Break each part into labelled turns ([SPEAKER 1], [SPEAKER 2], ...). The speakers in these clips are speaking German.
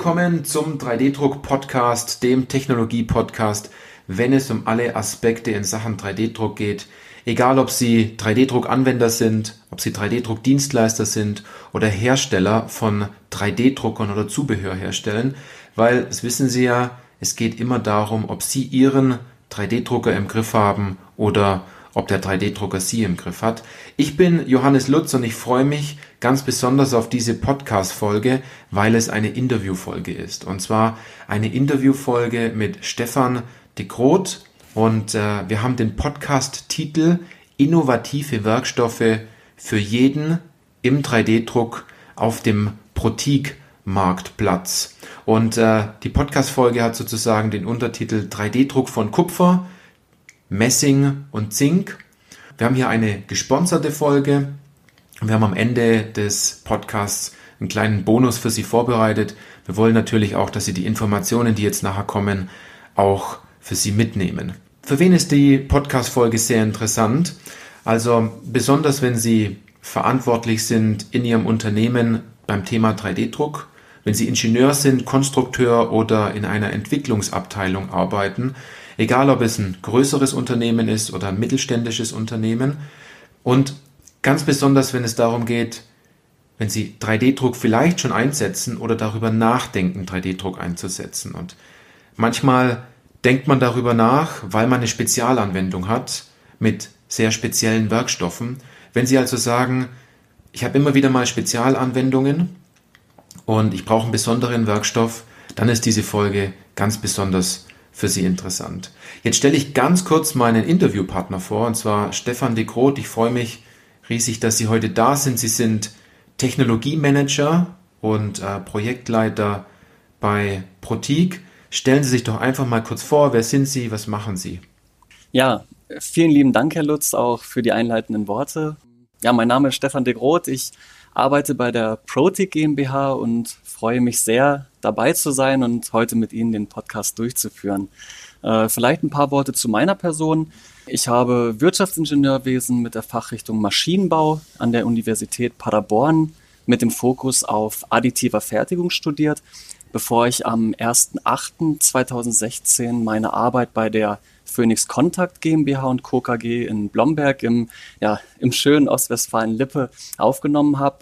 [SPEAKER 1] Willkommen zum 3D-Druck-Podcast, dem Technologie-Podcast, wenn es um alle Aspekte in Sachen 3D-Druck geht. Egal, ob Sie 3D-Druck-Anwender sind, ob Sie 3D-Druck-Dienstleister sind oder Hersteller von 3D-Druckern oder Zubehör herstellen, weil, das wissen Sie ja, es geht immer darum, ob Sie Ihren 3D-Drucker im Griff haben oder ob der 3D-Drucker Sie im Griff hat. Ich bin Johannes Lutz und ich freue mich ganz besonders auf diese Podcast-Folge, weil es eine Interviewfolge ist. Und zwar eine Interviewfolge mit Stefan de Groot und äh, wir haben den Podcast-Titel Innovative Werkstoffe für jeden im 3D-Druck auf dem Protik Marktplatz. Und äh, die Podcast-Folge hat sozusagen den Untertitel 3D-Druck von Kupfer, Messing und Zink. Wir haben hier eine gesponserte Folge. Wir haben am Ende des Podcasts einen kleinen Bonus für Sie vorbereitet. Wir wollen natürlich auch, dass Sie die Informationen, die jetzt nachher kommen, auch für Sie mitnehmen. Für wen ist die Podcast-Folge sehr interessant? Also besonders, wenn Sie verantwortlich sind in Ihrem Unternehmen beim Thema 3D-Druck, wenn Sie Ingenieur sind, Konstrukteur oder in einer Entwicklungsabteilung arbeiten, egal ob es ein größeres Unternehmen ist oder ein mittelständisches Unternehmen. Und ganz besonders, wenn es darum geht, wenn Sie 3D-Druck vielleicht schon einsetzen oder darüber nachdenken, 3D-Druck einzusetzen. Und manchmal denkt man darüber nach, weil man eine Spezialanwendung hat mit sehr speziellen Werkstoffen. Wenn Sie also sagen, ich habe immer wieder mal Spezialanwendungen und ich brauche einen besonderen Werkstoff, dann ist diese Folge ganz besonders für Sie interessant. Jetzt stelle ich ganz kurz meinen Interviewpartner vor, und zwar Stefan de Groot. Ich freue mich riesig, dass Sie heute da sind. Sie sind Technologiemanager und äh, Projektleiter bei Protik. Stellen Sie sich doch einfach mal kurz vor, wer sind Sie, was machen Sie?
[SPEAKER 2] Ja, vielen lieben Dank, Herr Lutz, auch für die einleitenden Worte. Ja, mein Name ist Stefan de Groot. Ich arbeite bei der Protic GmbH und freue mich sehr, dabei zu sein und heute mit Ihnen den Podcast durchzuführen. Äh, vielleicht ein paar Worte zu meiner Person. Ich habe Wirtschaftsingenieurwesen mit der Fachrichtung Maschinenbau an der Universität Paderborn mit dem Fokus auf additiver Fertigung studiert, bevor ich am 1.8.2016 meine Arbeit bei der Phoenix Contact GmbH und Co. KG in Blomberg im, ja, im schönen Ostwestfalen-Lippe aufgenommen habe.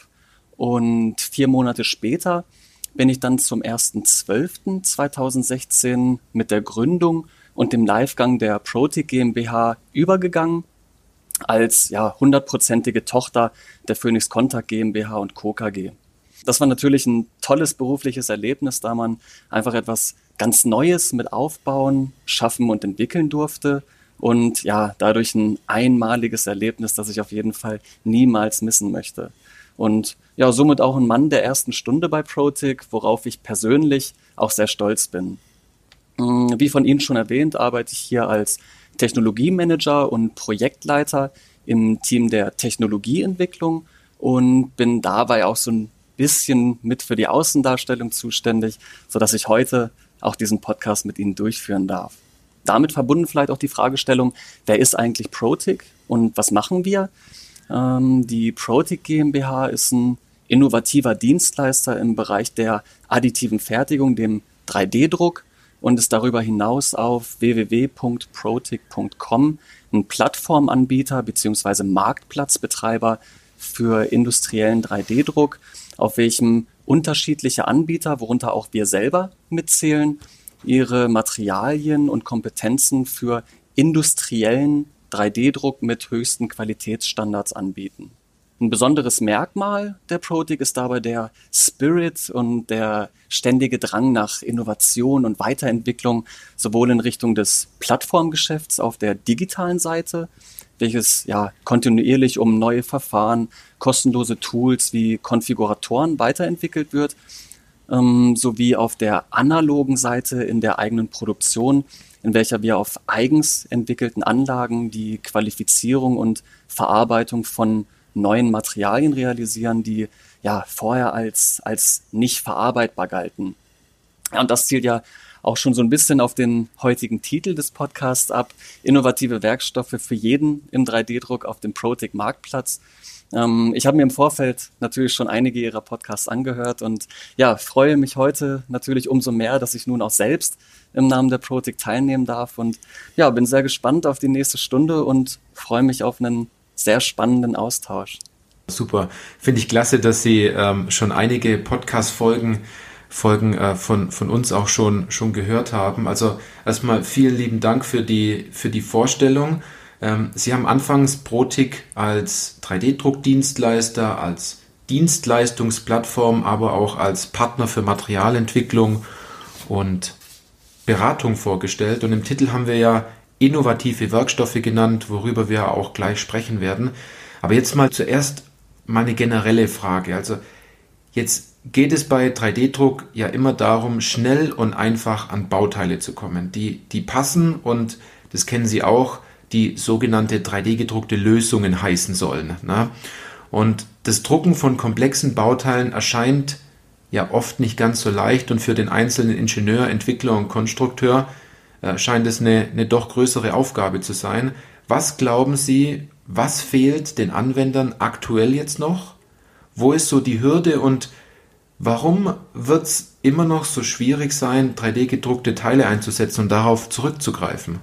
[SPEAKER 2] Und vier Monate später bin ich dann zum 1.12.2016 mit der Gründung und dem Livegang der Protic GmbH übergegangen als ja hundertprozentige Tochter der Phoenix Contact GmbH und Co. KG. Das war natürlich ein tolles berufliches Erlebnis, da man einfach etwas ganz Neues mit aufbauen, schaffen und entwickeln durfte. Und ja, dadurch ein einmaliges Erlebnis, das ich auf jeden Fall niemals missen möchte. Und ja, somit auch ein Mann der ersten Stunde bei Protic, worauf ich persönlich auch sehr stolz bin. Mm, wie von Ihnen schon erwähnt, arbeite ich hier als Technologiemanager und Projektleiter im Team der Technologieentwicklung und bin dabei auch so ein bisschen mit für die Außendarstellung zuständig, sodass ich heute auch diesen Podcast mit Ihnen durchführen darf. Damit verbunden vielleicht auch die Fragestellung, wer ist eigentlich Protic und was machen wir? Ähm, die Protic GmbH ist ein innovativer Dienstleister im Bereich der additiven Fertigung, dem 3D-Druck und ist darüber hinaus auf www.protic.com ein Plattformanbieter bzw. Marktplatzbetreiber für industriellen 3D-Druck, auf welchem unterschiedliche Anbieter, worunter auch wir selber mitzählen, ihre Materialien und Kompetenzen für industriellen 3D-Druck mit höchsten Qualitätsstandards anbieten. Ein besonderes Merkmal der Protic ist dabei der Spirit und der ständige Drang nach Innovation und Weiterentwicklung, sowohl in Richtung des Plattformgeschäfts auf der digitalen Seite, welches ja kontinuierlich um neue Verfahren, kostenlose Tools wie Konfiguratoren weiterentwickelt wird, ähm, sowie auf der analogen Seite in der eigenen Produktion, in welcher wir auf eigens entwickelten Anlagen die Qualifizierung und Verarbeitung von neuen Materialien realisieren, die ja vorher als, als nicht verarbeitbar galten. Ja, und das zielt ja auch schon so ein bisschen auf den heutigen Titel des Podcasts ab. Innovative Werkstoffe für jeden im 3D-Druck auf dem Protic Marktplatz. Ähm, ich habe mir im Vorfeld natürlich schon einige ihrer Podcasts angehört und ja, freue mich heute natürlich umso mehr, dass ich nun auch selbst im Namen der Protic teilnehmen darf und ja, bin sehr gespannt auf die nächste Stunde und freue mich auf einen sehr spannenden Austausch.
[SPEAKER 1] Super. Finde ich klasse, dass Sie ähm, schon einige Podcast-Folgen Folgen äh, von, von uns auch schon, schon gehört haben. Also erstmal vielen lieben Dank für die, für die Vorstellung. Ähm, Sie haben anfangs Protik als 3D-Druckdienstleister, als Dienstleistungsplattform, aber auch als Partner für Materialentwicklung und Beratung vorgestellt. Und im Titel haben wir ja innovative Werkstoffe genannt, worüber wir auch gleich sprechen werden. Aber jetzt mal zuerst mal eine generelle Frage. Also jetzt geht es bei 3D-Druck ja immer darum, schnell und einfach an Bauteile zu kommen, die, die passen und das kennen Sie auch, die sogenannte 3D-gedruckte Lösungen heißen sollen. Ne? Und das Drucken von komplexen Bauteilen erscheint ja oft nicht ganz so leicht und für den einzelnen Ingenieur, Entwickler und Konstrukteur äh, scheint es eine, eine doch größere Aufgabe zu sein. Was glauben Sie, was fehlt den Anwendern aktuell jetzt noch? Wo ist so die Hürde und warum wird es immer noch so schwierig sein, 3D-gedruckte Teile einzusetzen und darauf zurückzugreifen?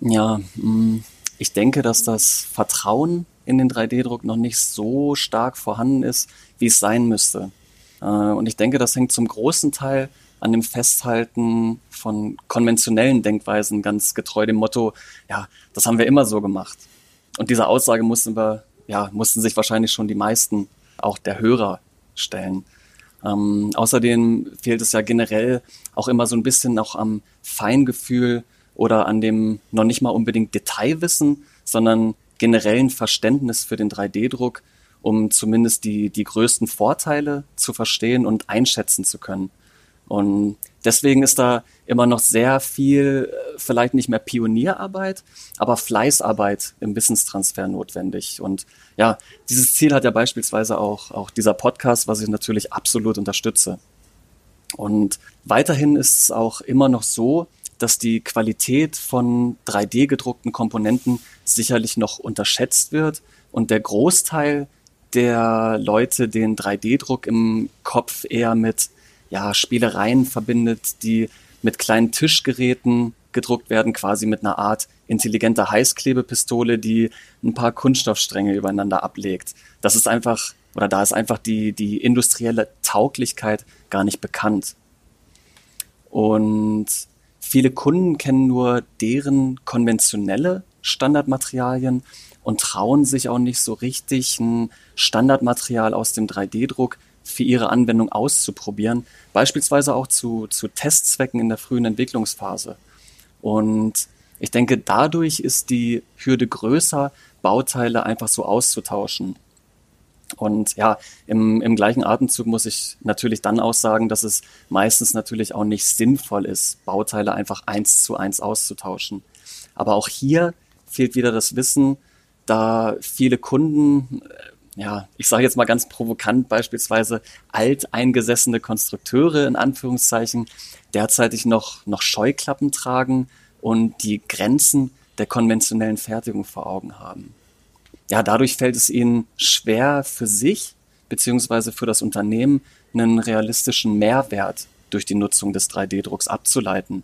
[SPEAKER 2] Ja, mm, ich denke, dass das Vertrauen in den 3D-Druck noch nicht so stark vorhanden ist, wie es sein müsste. Äh, und ich denke, das hängt zum großen Teil an dem Festhalten von konventionellen Denkweisen, ganz getreu dem Motto, ja, das haben wir immer so gemacht. Und diese Aussage mussten wir, ja, mussten sich wahrscheinlich schon die meisten, auch der Hörer, stellen. Ähm, außerdem fehlt es ja generell auch immer so ein bisschen auch am Feingefühl oder an dem noch nicht mal unbedingt Detailwissen, sondern generellen Verständnis für den 3D-Druck, um zumindest die, die größten Vorteile zu verstehen und einschätzen zu können. Und deswegen ist da immer noch sehr viel, äh, vielleicht nicht mehr Pionierarbeit, aber Fleißarbeit im Wissenstransfer notwendig. Und ja, dieses Ziel hat ja beispielsweise auch, auch dieser Podcast, was ich natürlich absolut unterstütze. Und weiterhin ist es auch immer noch so, dass die Qualität von 3D gedruckten Komponenten sicherlich noch unterschätzt wird und der Großteil der Leute den 3D-Druck im Kopf eher mit ja, Spielereien verbindet, die mit kleinen Tischgeräten gedruckt werden, quasi mit einer Art intelligenter Heißklebepistole, die ein paar Kunststoffstränge übereinander ablegt. Das ist einfach, oder da ist einfach die, die industrielle Tauglichkeit gar nicht bekannt. Und viele Kunden kennen nur deren konventionelle Standardmaterialien und trauen sich auch nicht so richtig, ein Standardmaterial aus dem 3D-Druck für ihre Anwendung auszuprobieren, beispielsweise auch zu, zu Testzwecken in der frühen Entwicklungsphase. Und ich denke, dadurch ist die Hürde größer, Bauteile einfach so auszutauschen. Und ja, im, im gleichen Atemzug muss ich natürlich dann auch sagen, dass es meistens natürlich auch nicht sinnvoll ist, Bauteile einfach eins zu eins auszutauschen. Aber auch hier fehlt wieder das Wissen, da viele Kunden ja, ich sage jetzt mal ganz provokant beispielsweise alteingesessene Konstrukteure in Anführungszeichen derzeitig noch, noch Scheuklappen tragen und die Grenzen der konventionellen Fertigung vor Augen haben. Ja, dadurch fällt es ihnen schwer für sich beziehungsweise für das Unternehmen einen realistischen Mehrwert durch die Nutzung des 3D-Drucks abzuleiten.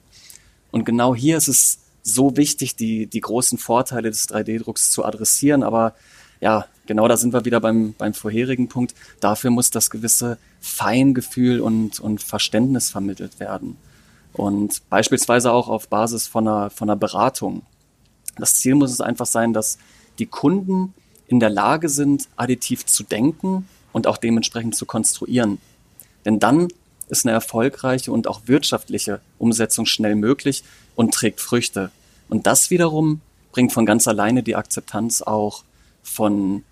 [SPEAKER 2] Und genau hier ist es so wichtig, die, die großen Vorteile des 3D-Drucks zu adressieren, aber ja, genau da sind wir wieder beim, beim vorherigen Punkt. Dafür muss das gewisse Feingefühl und, und Verständnis vermittelt werden. Und beispielsweise auch auf Basis von einer, von einer Beratung. Das Ziel muss es einfach sein, dass die Kunden in der Lage sind, additiv zu denken und auch dementsprechend zu konstruieren. Denn dann ist eine erfolgreiche und auch wirtschaftliche Umsetzung schnell möglich und trägt Früchte. Und das wiederum bringt von ganz alleine die Akzeptanz auch von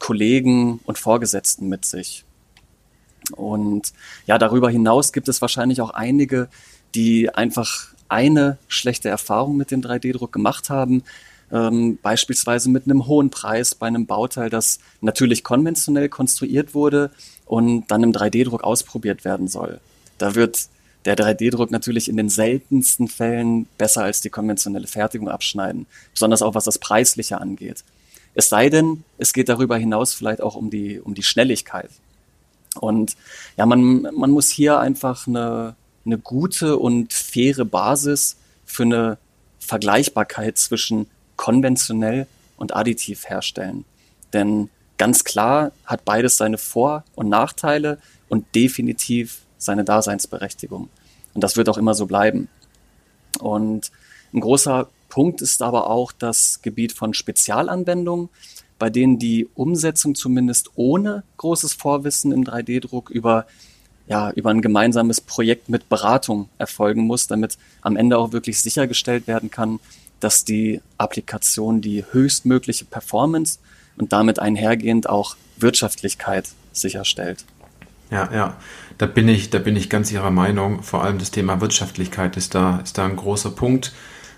[SPEAKER 2] Kollegen und Vorgesetzten mit sich. Und ja, darüber hinaus gibt es wahrscheinlich auch einige, die einfach eine schlechte Erfahrung mit dem 3D-Druck gemacht haben, ähm, beispielsweise mit einem hohen Preis bei einem Bauteil, das natürlich konventionell konstruiert wurde und dann im 3D-Druck ausprobiert werden soll. Da wird der 3D-Druck natürlich in den seltensten Fällen besser als die konventionelle Fertigung abschneiden, besonders auch was das Preisliche angeht. Es sei denn, es geht darüber hinaus vielleicht auch um die, um die Schnelligkeit. Und ja, man, man muss hier einfach eine, eine gute und faire Basis für eine Vergleichbarkeit zwischen konventionell und additiv herstellen. Denn ganz klar hat beides seine Vor- und Nachteile und definitiv seine Daseinsberechtigung. Und das wird auch immer so bleiben. Und ein großer Punkt ist aber auch das Gebiet von Spezialanwendungen, bei denen die Umsetzung zumindest ohne großes Vorwissen im 3D-Druck über, ja, über ein gemeinsames Projekt mit Beratung erfolgen muss, damit am Ende auch wirklich sichergestellt werden kann, dass die Applikation die höchstmögliche Performance und damit einhergehend auch Wirtschaftlichkeit sicherstellt.
[SPEAKER 1] Ja, ja, da bin ich, da bin ich ganz Ihrer Meinung. Vor allem das Thema Wirtschaftlichkeit ist da, ist da ein großer Punkt,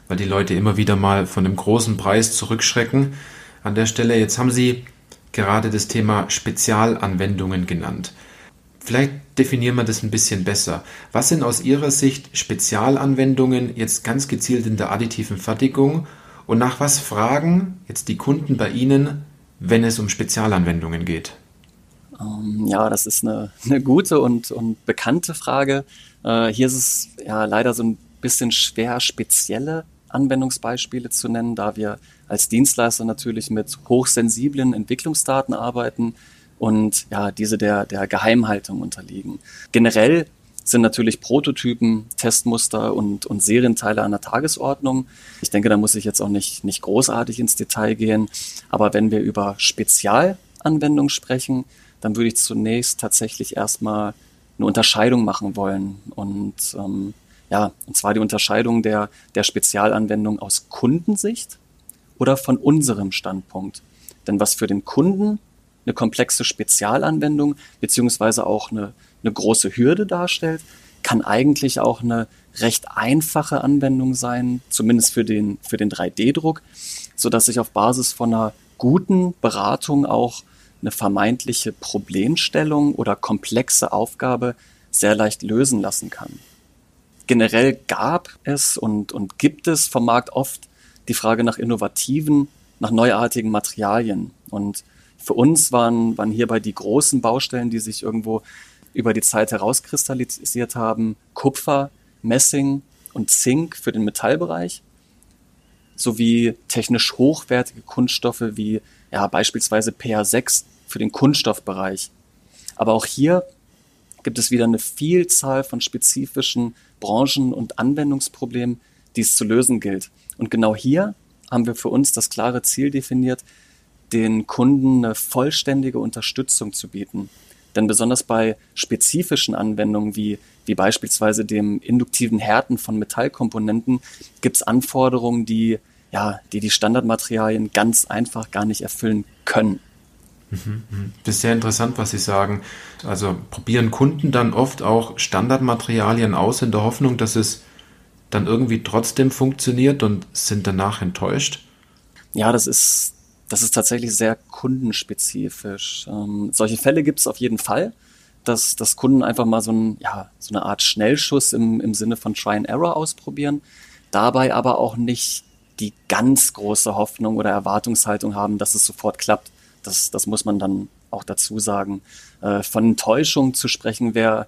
[SPEAKER 1] weil die Leute immer wieder mal von einem großen Preis zurückschrecken. An der Stelle, jetzt haben Sie gerade das Thema Spezialanwendungen genannt. Vielleicht definieren wir das ein bisschen besser. Was sind aus Ihrer Sicht Spezialanwendungen jetzt ganz gezielt in der additiven Fertigung und nach was fragen jetzt die Kunden bei Ihnen, wenn es um Spezialanwendungen geht?
[SPEAKER 2] Ähm, ja, das ist eine, eine gute und, und bekannte Frage. Äh, hier ist es ja leider so ein bisschen schwer, spezielle Anwendungsbeispiele zu nennen, da wir als Dienstleister natürlich mit hochsensiblen Entwicklungsdaten arbeiten und ja, diese der, der Geheimhaltung unterliegen. Generell sind natürlich Prototypen, Testmuster und, und Serienteile an der Tagesordnung. Ich denke, da muss ich jetzt auch nicht, nicht großartig ins Detail gehen. Aber wenn wir über Spezialanwendungen sprechen, dann würde ich zunächst tatsächlich erstmal eine Unterscheidung machen wollen. Und ähm, ja, und zwar die Unterscheidung der, der Spezialanwendung aus Kundensicht oder von unserem Standpunkt. Denn was für den Kunden eine komplexe Spezialanwendung beziehungsweise auch eine, eine große Hürde darstellt, kann eigentlich auch eine recht einfache Anwendung sein, zumindest für den, für den 3D-Druck, so dass ich auf Basis von einer guten Beratung auch eine vermeintliche Problemstellung oder komplexe Aufgabe sehr leicht lösen lassen kann. Generell gab es und, und gibt es vom Markt oft die Frage nach innovativen, nach neuartigen Materialien. Und für uns waren, waren hierbei die großen Baustellen, die sich irgendwo über die Zeit herauskristallisiert haben, Kupfer, Messing und Zink für den Metallbereich, sowie technisch hochwertige Kunststoffe wie ja, beispielsweise PA6 für den Kunststoffbereich. Aber auch hier gibt es wieder eine Vielzahl von spezifischen Branchen- und Anwendungsproblemen, die es zu lösen gilt. Und genau hier haben wir für uns das klare Ziel definiert, den Kunden eine vollständige Unterstützung zu bieten. Denn besonders bei spezifischen Anwendungen wie, wie beispielsweise dem induktiven Härten von Metallkomponenten gibt es Anforderungen, die, ja, die die Standardmaterialien ganz einfach gar nicht erfüllen können.
[SPEAKER 1] Das ist sehr interessant, was Sie sagen. Also probieren Kunden dann oft auch Standardmaterialien aus in der Hoffnung, dass es dann irgendwie trotzdem funktioniert und sind danach enttäuscht?
[SPEAKER 2] Ja, das ist, das ist tatsächlich sehr kundenspezifisch. Ähm, solche Fälle gibt es auf jeden Fall, dass, dass Kunden einfach mal so, ein, ja, so eine Art Schnellschuss im, im Sinne von Try and Error ausprobieren, dabei aber auch nicht die ganz große Hoffnung oder Erwartungshaltung haben, dass es sofort klappt. Das, das muss man dann auch dazu sagen. Äh, von Enttäuschung zu sprechen wäre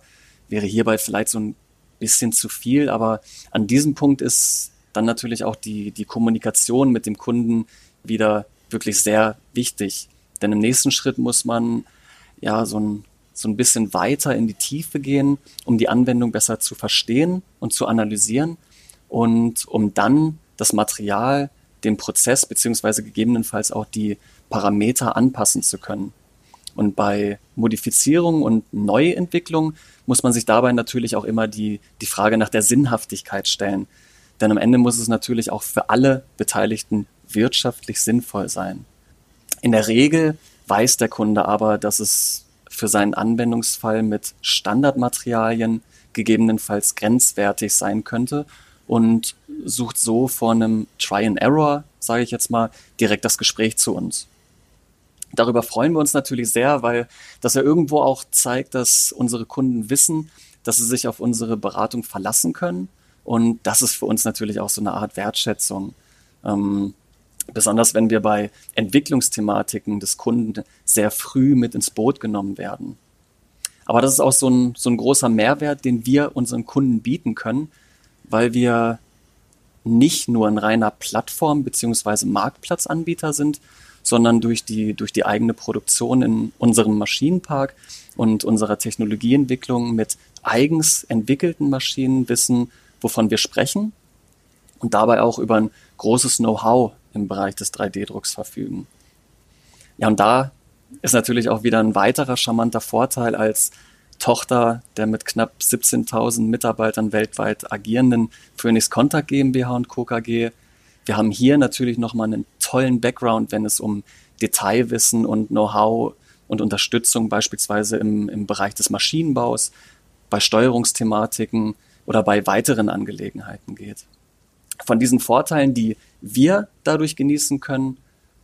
[SPEAKER 2] wäre hierbei vielleicht so ein bisschen zu viel, aber an diesem Punkt ist dann natürlich auch die, die Kommunikation mit dem Kunden wieder wirklich sehr wichtig. Denn im nächsten Schritt muss man ja so ein, so ein bisschen weiter in die Tiefe gehen, um die Anwendung besser zu verstehen und zu analysieren und um dann das Material, den Prozess beziehungsweise gegebenenfalls auch die Parameter anpassen zu können. Und bei Modifizierung und Neuentwicklung muss man sich dabei natürlich auch immer die, die Frage nach der Sinnhaftigkeit stellen. Denn am Ende muss es natürlich auch für alle Beteiligten wirtschaftlich sinnvoll sein. In der Regel weiß der Kunde aber, dass es für seinen Anwendungsfall mit Standardmaterialien gegebenenfalls grenzwertig sein könnte und sucht so vor einem Try and Error, sage ich jetzt mal, direkt das Gespräch zu uns. Darüber freuen wir uns natürlich sehr, weil das ja irgendwo auch zeigt, dass unsere Kunden wissen, dass sie sich auf unsere Beratung verlassen können. Und das ist für uns natürlich auch so eine Art Wertschätzung. Ähm, besonders wenn wir bei Entwicklungsthematiken des Kunden sehr früh mit ins Boot genommen werden. Aber das ist auch so ein, so ein großer Mehrwert, den wir unseren Kunden bieten können, weil wir nicht nur ein reiner Plattform- bzw. Marktplatzanbieter sind, sondern durch die, durch die eigene Produktion in unserem Maschinenpark und unserer Technologieentwicklung mit eigens entwickelten Maschinen wissen, wovon wir sprechen und dabei auch über ein großes Know-how im Bereich des 3D-Drucks verfügen. Ja, und da ist natürlich auch wieder ein weiterer charmanter Vorteil als Tochter der mit knapp 17.000 Mitarbeitern weltweit agierenden Phoenix Contact GmbH und Co. KG. Wir haben hier natürlich nochmal einen tollen Background, wenn es um Detailwissen und Know-how und Unterstützung beispielsweise im, im Bereich des Maschinenbaus, bei Steuerungsthematiken oder bei weiteren Angelegenheiten geht. Von diesen Vorteilen, die wir dadurch genießen können,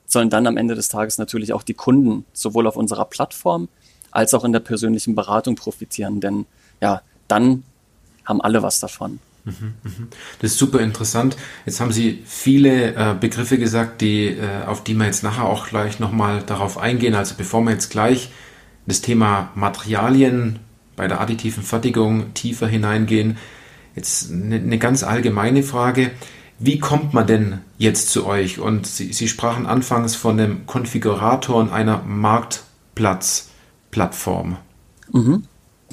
[SPEAKER 2] sollen dann am Ende des Tages natürlich auch die Kunden sowohl auf unserer Plattform als auch in der persönlichen Beratung profitieren. Denn ja, dann haben alle was davon. Mhm,
[SPEAKER 1] mhm. Das ist super interessant. Jetzt haben Sie viele äh, Begriffe gesagt, die, äh, auf die wir jetzt nachher auch gleich nochmal darauf eingehen. Also bevor wir jetzt gleich das Thema Materialien bei der additiven Fertigung tiefer hineingehen, jetzt eine, eine ganz allgemeine Frage. Wie kommt man denn jetzt zu euch? Und Sie, Sie sprachen anfangs von dem Konfigurator und einer Marktplatzplattform.
[SPEAKER 2] Mhm.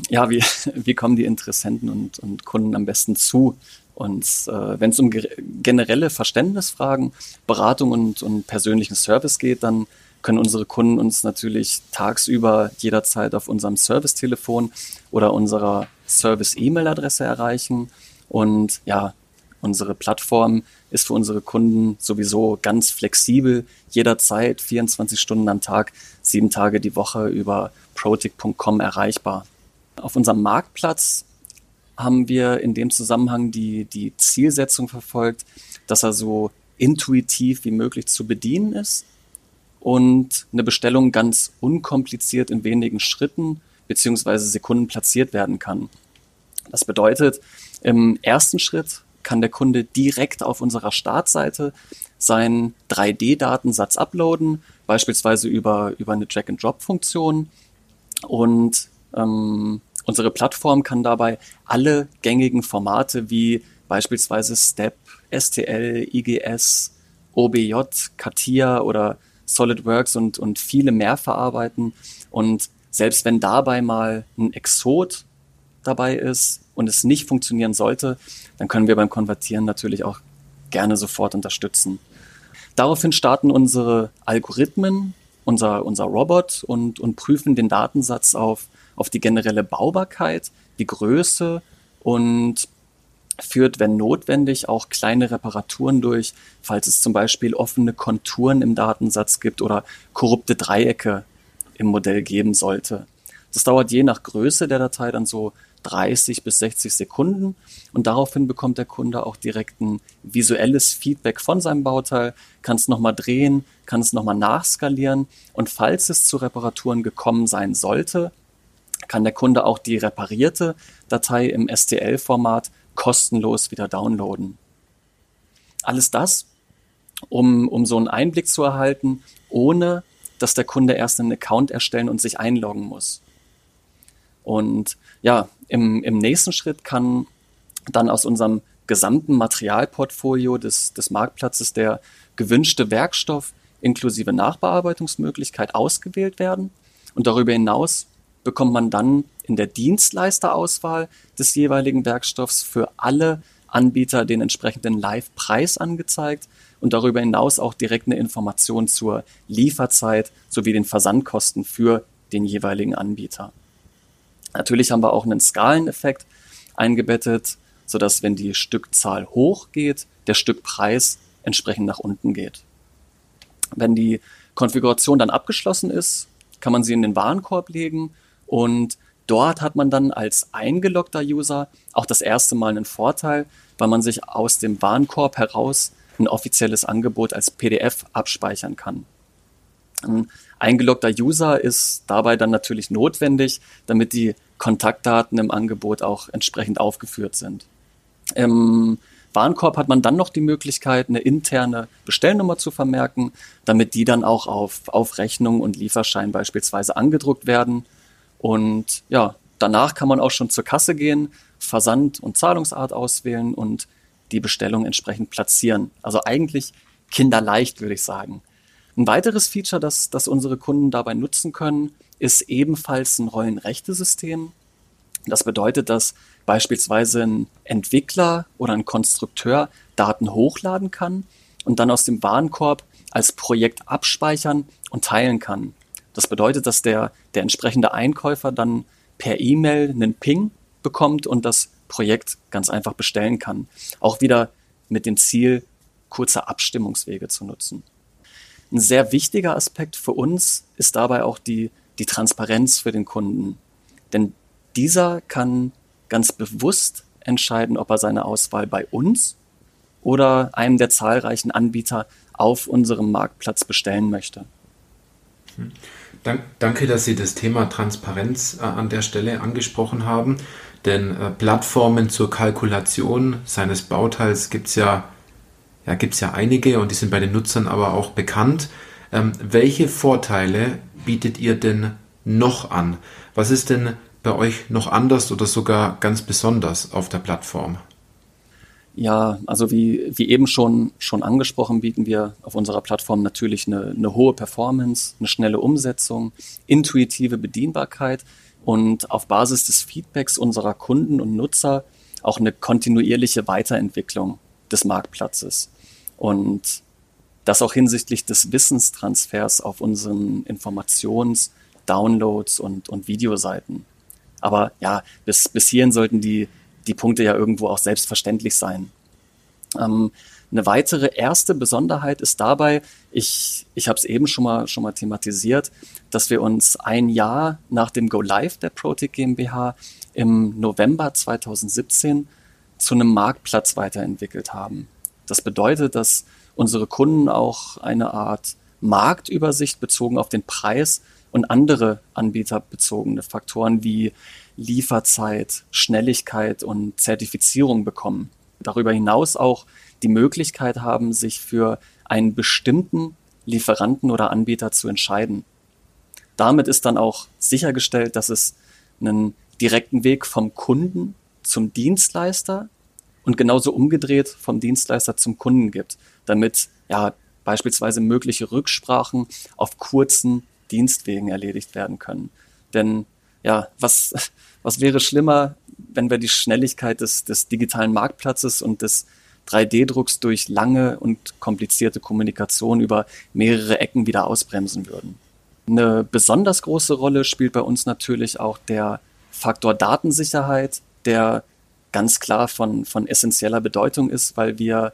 [SPEAKER 2] Ja, wie, wie kommen die Interessenten und, und Kunden am besten zu uns? Äh, Wenn es um generelle Verständnisfragen, Beratung und, und persönlichen Service geht, dann können unsere Kunden uns natürlich tagsüber jederzeit auf unserem Servicetelefon oder unserer Service-E-Mail-Adresse erreichen. Und ja, Unsere Plattform ist für unsere Kunden sowieso ganz flexibel, jederzeit, 24 Stunden am Tag, sieben Tage die Woche über protic.com erreichbar. Auf unserem Marktplatz haben wir in dem Zusammenhang die, die Zielsetzung verfolgt, dass er so intuitiv wie möglich zu bedienen ist und eine Bestellung ganz unkompliziert in wenigen Schritten beziehungsweise Sekunden platziert werden kann. Das bedeutet, im ersten Schritt kann der Kunde direkt auf unserer Startseite seinen 3D-Datensatz uploaden, beispielsweise über, über eine Drag-and-Drop-Funktion. Und ähm, unsere Plattform kann dabei alle gängigen Formate wie beispielsweise STEP, STL, IGS, OBJ, CATIA oder SolidWorks und, und viele mehr verarbeiten. Und selbst wenn dabei mal ein Exot dabei ist und es nicht funktionieren sollte, dann können wir beim Konvertieren natürlich auch gerne sofort unterstützen. Daraufhin starten unsere Algorithmen, unser, unser Robot und, und prüfen den Datensatz auf, auf die generelle Baubarkeit, die Größe und führt, wenn notwendig, auch kleine Reparaturen durch, falls es zum Beispiel offene Konturen im Datensatz gibt oder korrupte Dreiecke im Modell geben sollte. Das dauert je nach Größe der Datei dann so 30 bis 60 Sekunden und daraufhin bekommt der Kunde auch direkt ein visuelles Feedback von seinem Bauteil, kann es nochmal drehen, kann es nochmal nachskalieren und falls es zu Reparaturen gekommen sein sollte, kann der Kunde auch die reparierte Datei im STL-Format kostenlos wieder downloaden. Alles das, um, um so einen Einblick zu erhalten, ohne dass der Kunde erst einen Account erstellen und sich einloggen muss. Und ja, im, im nächsten Schritt kann dann aus unserem gesamten Materialportfolio des, des Marktplatzes der gewünschte Werkstoff inklusive Nachbearbeitungsmöglichkeit ausgewählt werden. Und darüber hinaus bekommt man dann in der Dienstleisterauswahl des jeweiligen Werkstoffs für alle Anbieter den entsprechenden Live-Preis angezeigt und darüber hinaus auch direkt eine Information zur Lieferzeit sowie den Versandkosten für den jeweiligen Anbieter. Natürlich haben wir auch einen Skaleneffekt eingebettet, sodass wenn die Stückzahl hoch geht, der Stückpreis entsprechend nach unten geht. Wenn die Konfiguration dann abgeschlossen ist, kann man sie in den Warenkorb legen und dort hat man dann als eingeloggter User auch das erste Mal einen Vorteil, weil man sich aus dem Warenkorb heraus ein offizielles Angebot als PDF abspeichern kann. Ein eingeloggter User ist dabei dann natürlich notwendig, damit die Kontaktdaten im Angebot auch entsprechend aufgeführt sind. Im Warenkorb hat man dann noch die Möglichkeit, eine interne Bestellnummer zu vermerken, damit die dann auch auf, auf Rechnung und Lieferschein beispielsweise angedruckt werden. Und ja, danach kann man auch schon zur Kasse gehen, Versand und Zahlungsart auswählen und die Bestellung entsprechend platzieren. Also eigentlich kinderleicht, würde ich sagen. Ein weiteres Feature, das, das unsere Kunden dabei nutzen können, ist ebenfalls ein Rollenrechte-System. Das bedeutet, dass beispielsweise ein Entwickler oder ein Konstrukteur Daten hochladen kann und dann aus dem Warenkorb als Projekt abspeichern und teilen kann. Das bedeutet, dass der, der entsprechende Einkäufer dann per E-Mail einen Ping bekommt und das Projekt ganz einfach bestellen kann. Auch wieder mit dem Ziel, kurze Abstimmungswege zu nutzen. Ein sehr wichtiger Aspekt für uns ist dabei auch die, die Transparenz für den Kunden. Denn dieser kann ganz bewusst entscheiden, ob er seine Auswahl bei uns oder einem der zahlreichen Anbieter auf unserem Marktplatz bestellen möchte.
[SPEAKER 1] Hm. Danke, dass Sie das Thema Transparenz äh, an der Stelle angesprochen haben. Denn äh, Plattformen zur Kalkulation seines Bauteils gibt es ja, ja, gibt's ja einige und die sind bei den Nutzern aber auch bekannt. Ähm, welche Vorteile bietet ihr denn noch an? Was ist denn bei euch noch anders oder sogar ganz besonders auf der Plattform?
[SPEAKER 2] Ja, also wie, wie eben schon, schon angesprochen, bieten wir auf unserer Plattform natürlich eine, eine hohe Performance, eine schnelle Umsetzung, intuitive Bedienbarkeit und auf Basis des Feedbacks unserer Kunden und Nutzer auch eine kontinuierliche Weiterentwicklung des Marktplatzes. Und das auch hinsichtlich des Wissenstransfers auf unseren Informations-, Downloads und, und Videoseiten. Aber ja, bis, bis hierhin sollten die, die Punkte ja irgendwo auch selbstverständlich sein. Ähm, eine weitere erste Besonderheit ist dabei, ich, ich habe es eben schon mal, schon mal thematisiert, dass wir uns ein Jahr nach dem Go Live der Protic GmbH im November 2017 zu einem Marktplatz weiterentwickelt haben. Das bedeutet, dass unsere Kunden auch eine Art Marktübersicht bezogen auf den Preis und andere anbieterbezogene Faktoren wie Lieferzeit, Schnelligkeit und Zertifizierung bekommen. Darüber hinaus auch die Möglichkeit haben, sich für einen bestimmten Lieferanten oder Anbieter zu entscheiden. Damit ist dann auch sichergestellt, dass es einen direkten Weg vom Kunden zum Dienstleister und genauso umgedreht vom Dienstleister zum Kunden gibt, damit ja beispielsweise mögliche Rücksprachen auf kurzen Dienstwegen erledigt werden können. Denn ja, was, was wäre schlimmer, wenn wir die Schnelligkeit des, des digitalen Marktplatzes und des 3D-Drucks durch lange und komplizierte Kommunikation über mehrere Ecken wieder ausbremsen würden. Eine besonders große Rolle spielt bei uns natürlich auch der Faktor Datensicherheit, der ganz klar von, von essentieller Bedeutung ist, weil wir,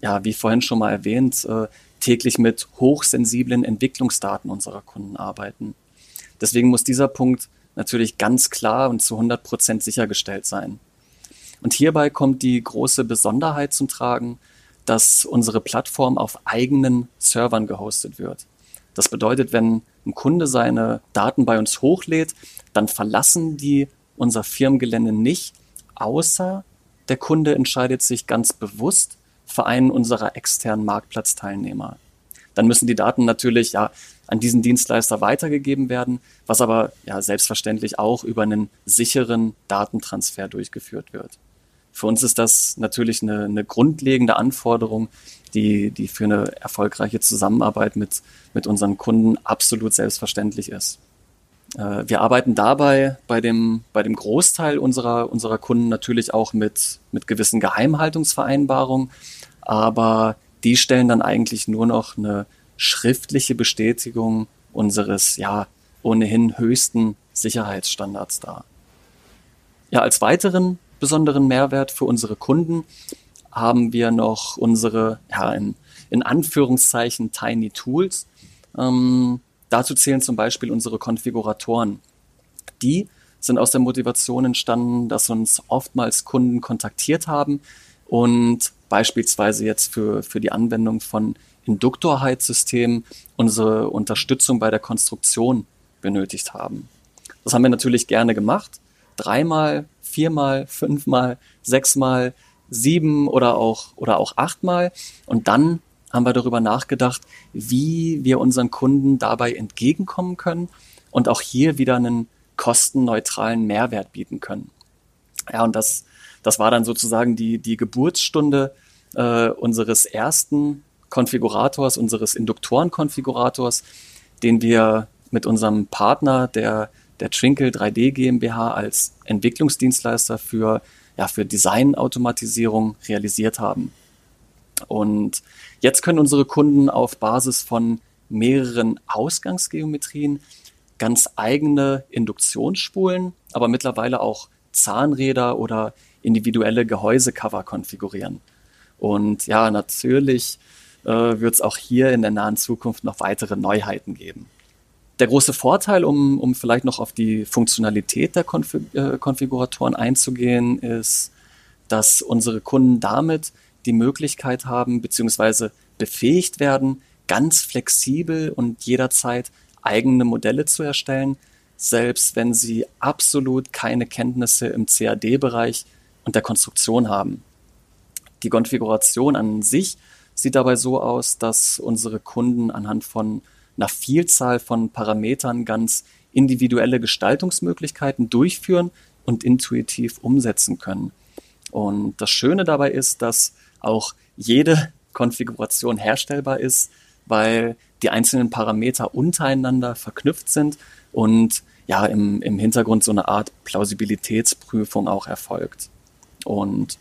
[SPEAKER 2] ja, wie vorhin schon mal erwähnt, äh, täglich mit hochsensiblen Entwicklungsdaten unserer Kunden arbeiten. Deswegen muss dieser Punkt natürlich ganz klar und zu 100 Prozent sichergestellt sein. Und hierbei kommt die große Besonderheit zum Tragen, dass unsere Plattform auf eigenen Servern gehostet wird. Das bedeutet, wenn ein Kunde seine Daten bei uns hochlädt, dann verlassen die unser Firmengelände nicht, außer der Kunde entscheidet sich ganz bewusst für einen unserer externen Marktplatzteilnehmer. Dann müssen die Daten natürlich ja an diesen Dienstleister weitergegeben werden, was aber ja selbstverständlich auch über einen sicheren Datentransfer durchgeführt wird. Für uns ist das natürlich eine, eine grundlegende Anforderung, die, die für eine erfolgreiche Zusammenarbeit mit, mit unseren Kunden absolut selbstverständlich ist. Äh, wir arbeiten dabei bei dem, bei dem Großteil unserer, unserer Kunden natürlich auch mit, mit gewissen Geheimhaltungsvereinbarungen, aber die stellen dann eigentlich nur noch eine schriftliche Bestätigung unseres ja ohnehin höchsten Sicherheitsstandards dar. Ja, als weiteren besonderen Mehrwert für unsere Kunden haben wir noch unsere, ja, in, in Anführungszeichen Tiny Tools. Ähm, dazu zählen zum Beispiel unsere Konfiguratoren. Die sind aus der Motivation entstanden, dass uns oftmals Kunden kontaktiert haben und beispielsweise jetzt für, für die Anwendung von Induktorheizsystem unsere Unterstützung bei der Konstruktion benötigt haben. Das haben wir natürlich gerne gemacht. Dreimal, viermal, fünfmal, sechsmal, sieben oder auch, oder auch achtmal. Und dann haben wir darüber nachgedacht, wie wir unseren Kunden dabei entgegenkommen können und auch hier wieder einen kostenneutralen Mehrwert bieten können. Ja, und das, das war dann sozusagen die, die Geburtsstunde äh, unseres ersten Konfigurators, unseres Induktorenkonfigurators, den wir mit unserem Partner, der, der Trinkle 3D GmbH, als Entwicklungsdienstleister für, ja, für Designautomatisierung realisiert haben. Und jetzt können unsere Kunden auf Basis von mehreren Ausgangsgeometrien ganz eigene Induktionsspulen, aber mittlerweile auch Zahnräder oder individuelle Gehäusecover konfigurieren. Und ja, natürlich äh, wird es auch hier in der nahen Zukunft noch weitere Neuheiten geben. Der große Vorteil, um, um vielleicht noch auf die Funktionalität der Konfig äh, Konfiguratoren einzugehen, ist, dass unsere Kunden damit die Möglichkeit haben, beziehungsweise befähigt werden, ganz flexibel und jederzeit eigene Modelle zu erstellen, selbst wenn sie absolut keine Kenntnisse im CAD-Bereich und der Konstruktion haben. Die Konfiguration an sich sieht dabei so aus, dass unsere Kunden anhand von einer Vielzahl von Parametern ganz individuelle Gestaltungsmöglichkeiten durchführen und intuitiv umsetzen können. Und das Schöne dabei ist, dass auch jede Konfiguration herstellbar ist, weil die einzelnen Parameter untereinander verknüpft sind und ja, im, im Hintergrund so eine Art Plausibilitätsprüfung auch erfolgt. Und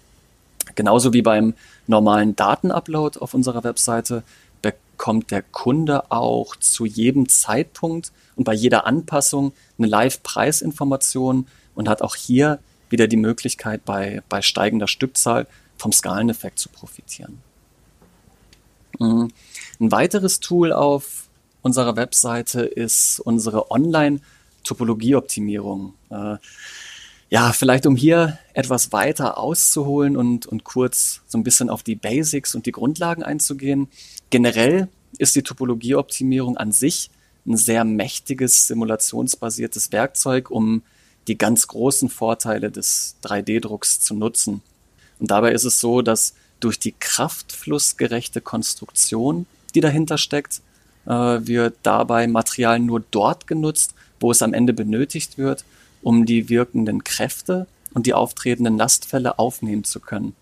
[SPEAKER 2] genauso wie beim normalen Datenupload auf unserer Webseite bekommt der Kunde auch zu jedem Zeitpunkt und bei jeder Anpassung eine Live-Preisinformation und hat auch hier wieder die Möglichkeit, bei, bei steigender Stückzahl vom Skaleneffekt zu profitieren. Mhm. Ein weiteres Tool auf unserer Webseite ist unsere Online-Topologieoptimierung. Äh, ja, vielleicht um hier etwas weiter auszuholen und, und kurz so ein bisschen auf die Basics und die Grundlagen einzugehen. Generell ist die Topologieoptimierung an sich ein sehr mächtiges simulationsbasiertes Werkzeug, um die ganz großen Vorteile des 3D-Drucks zu nutzen. Und dabei ist es so, dass durch die kraftflussgerechte Konstruktion, die dahinter steckt, äh, wird dabei Material nur dort genutzt, wo es am Ende benötigt wird um die wirkenden Kräfte und die auftretenden Lastfälle aufnehmen zu können.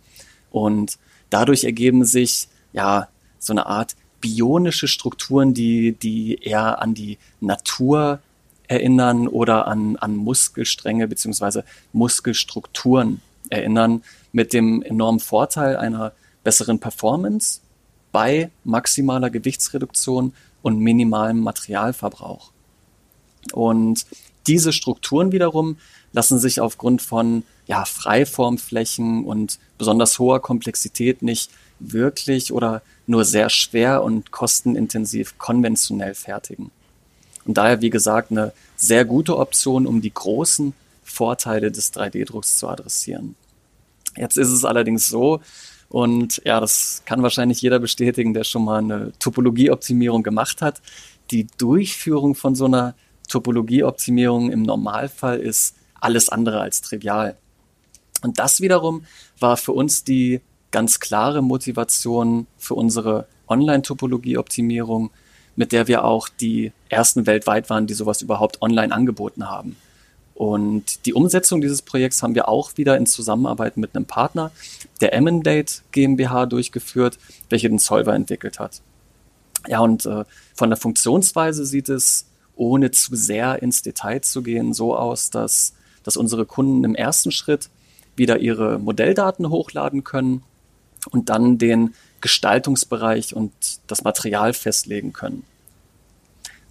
[SPEAKER 2] Und dadurch ergeben sich ja so eine Art bionische Strukturen, die, die eher an die Natur erinnern oder an, an Muskelstränge beziehungsweise Muskelstrukturen erinnern, mit dem enormen Vorteil einer besseren Performance bei maximaler Gewichtsreduktion und minimalem Materialverbrauch. Und diese Strukturen wiederum lassen sich aufgrund von ja, Freiformflächen und besonders hoher Komplexität nicht wirklich oder nur sehr schwer und kostenintensiv konventionell fertigen. Und daher, wie gesagt, eine sehr gute Option, um die großen Vorteile des 3D-Drucks zu adressieren. Jetzt ist es allerdings so, und ja, das kann wahrscheinlich jeder bestätigen, der schon mal eine Topologieoptimierung gemacht hat. Die Durchführung von so einer Topologieoptimierung im Normalfall ist alles andere als trivial. Und das wiederum war für uns die ganz klare Motivation für unsere Online-Topologieoptimierung, mit der wir auch die ersten weltweit waren, die sowas überhaupt online angeboten haben. Und die Umsetzung dieses Projekts haben wir auch wieder in Zusammenarbeit mit einem Partner, der Emendate GmbH, durchgeführt, welche den Solver entwickelt hat. Ja, und äh, von der Funktionsweise sieht es ohne zu sehr ins Detail zu gehen, so aus, dass, dass unsere Kunden im ersten Schritt wieder ihre Modelldaten hochladen können und dann den Gestaltungsbereich und das Material festlegen können.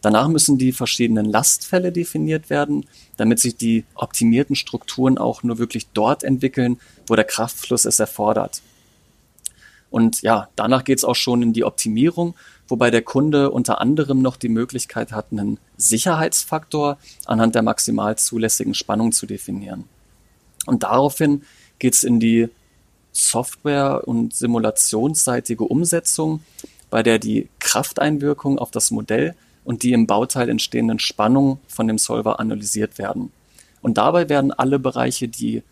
[SPEAKER 2] Danach müssen die verschiedenen Lastfälle definiert werden, damit sich die optimierten Strukturen auch nur wirklich dort entwickeln, wo der Kraftfluss es erfordert. Und ja, danach geht es auch schon in die Optimierung, wobei der Kunde unter anderem noch die Möglichkeit hat, einen Sicherheitsfaktor anhand der maximal zulässigen Spannung zu definieren. Und daraufhin geht es in die Software- und simulationsseitige Umsetzung, bei der die Krafteinwirkung auf das Modell und die im Bauteil entstehenden Spannungen von dem Solver analysiert werden. Und dabei werden alle Bereiche, die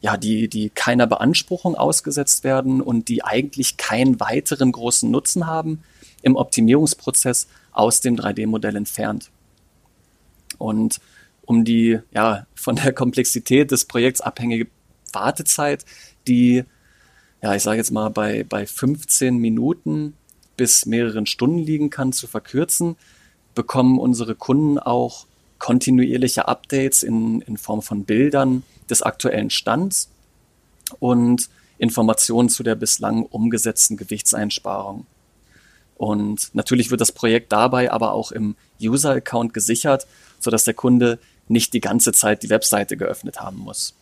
[SPEAKER 2] ja, die, die keiner Beanspruchung ausgesetzt werden und die eigentlich keinen weiteren großen Nutzen haben, im Optimierungsprozess aus dem 3D-Modell entfernt. Und um die ja, von der Komplexität des Projekts abhängige Wartezeit, die, ja, ich sage jetzt mal, bei, bei 15 Minuten bis mehreren Stunden liegen kann, zu verkürzen, bekommen unsere Kunden auch kontinuierliche Updates in, in Form von Bildern des aktuellen Stands und Informationen zu der bislang umgesetzten Gewichtseinsparung. Und natürlich wird das Projekt dabei aber auch im User-Account gesichert, sodass der Kunde nicht die ganze Zeit die Webseite geöffnet haben muss.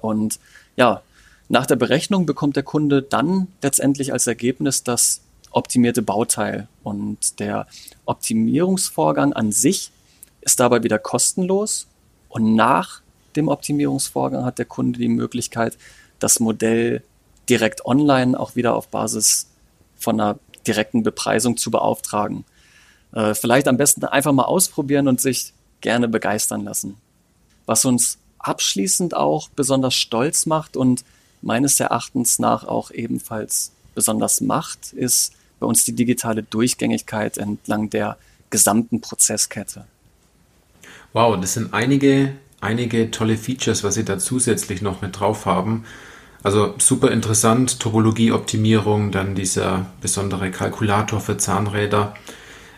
[SPEAKER 2] Und ja, nach der Berechnung bekommt der Kunde dann letztendlich als Ergebnis das optimierte Bauteil. Und der Optimierungsvorgang an sich ist dabei wieder kostenlos. Und nach dem Optimierungsvorgang hat der Kunde die Möglichkeit, das Modell direkt online auch wieder auf Basis von einer direkten Bepreisung zu beauftragen. Äh, vielleicht am besten einfach mal ausprobieren und sich gerne begeistern lassen. Was uns abschließend auch besonders stolz macht und meines Erachtens nach auch ebenfalls besonders macht, ist bei uns die digitale Durchgängigkeit entlang der gesamten Prozesskette.
[SPEAKER 1] Wow, das sind einige, einige tolle Features, was Sie da zusätzlich noch mit drauf haben. Also super interessant, Topologieoptimierung, dann dieser besondere Kalkulator für Zahnräder.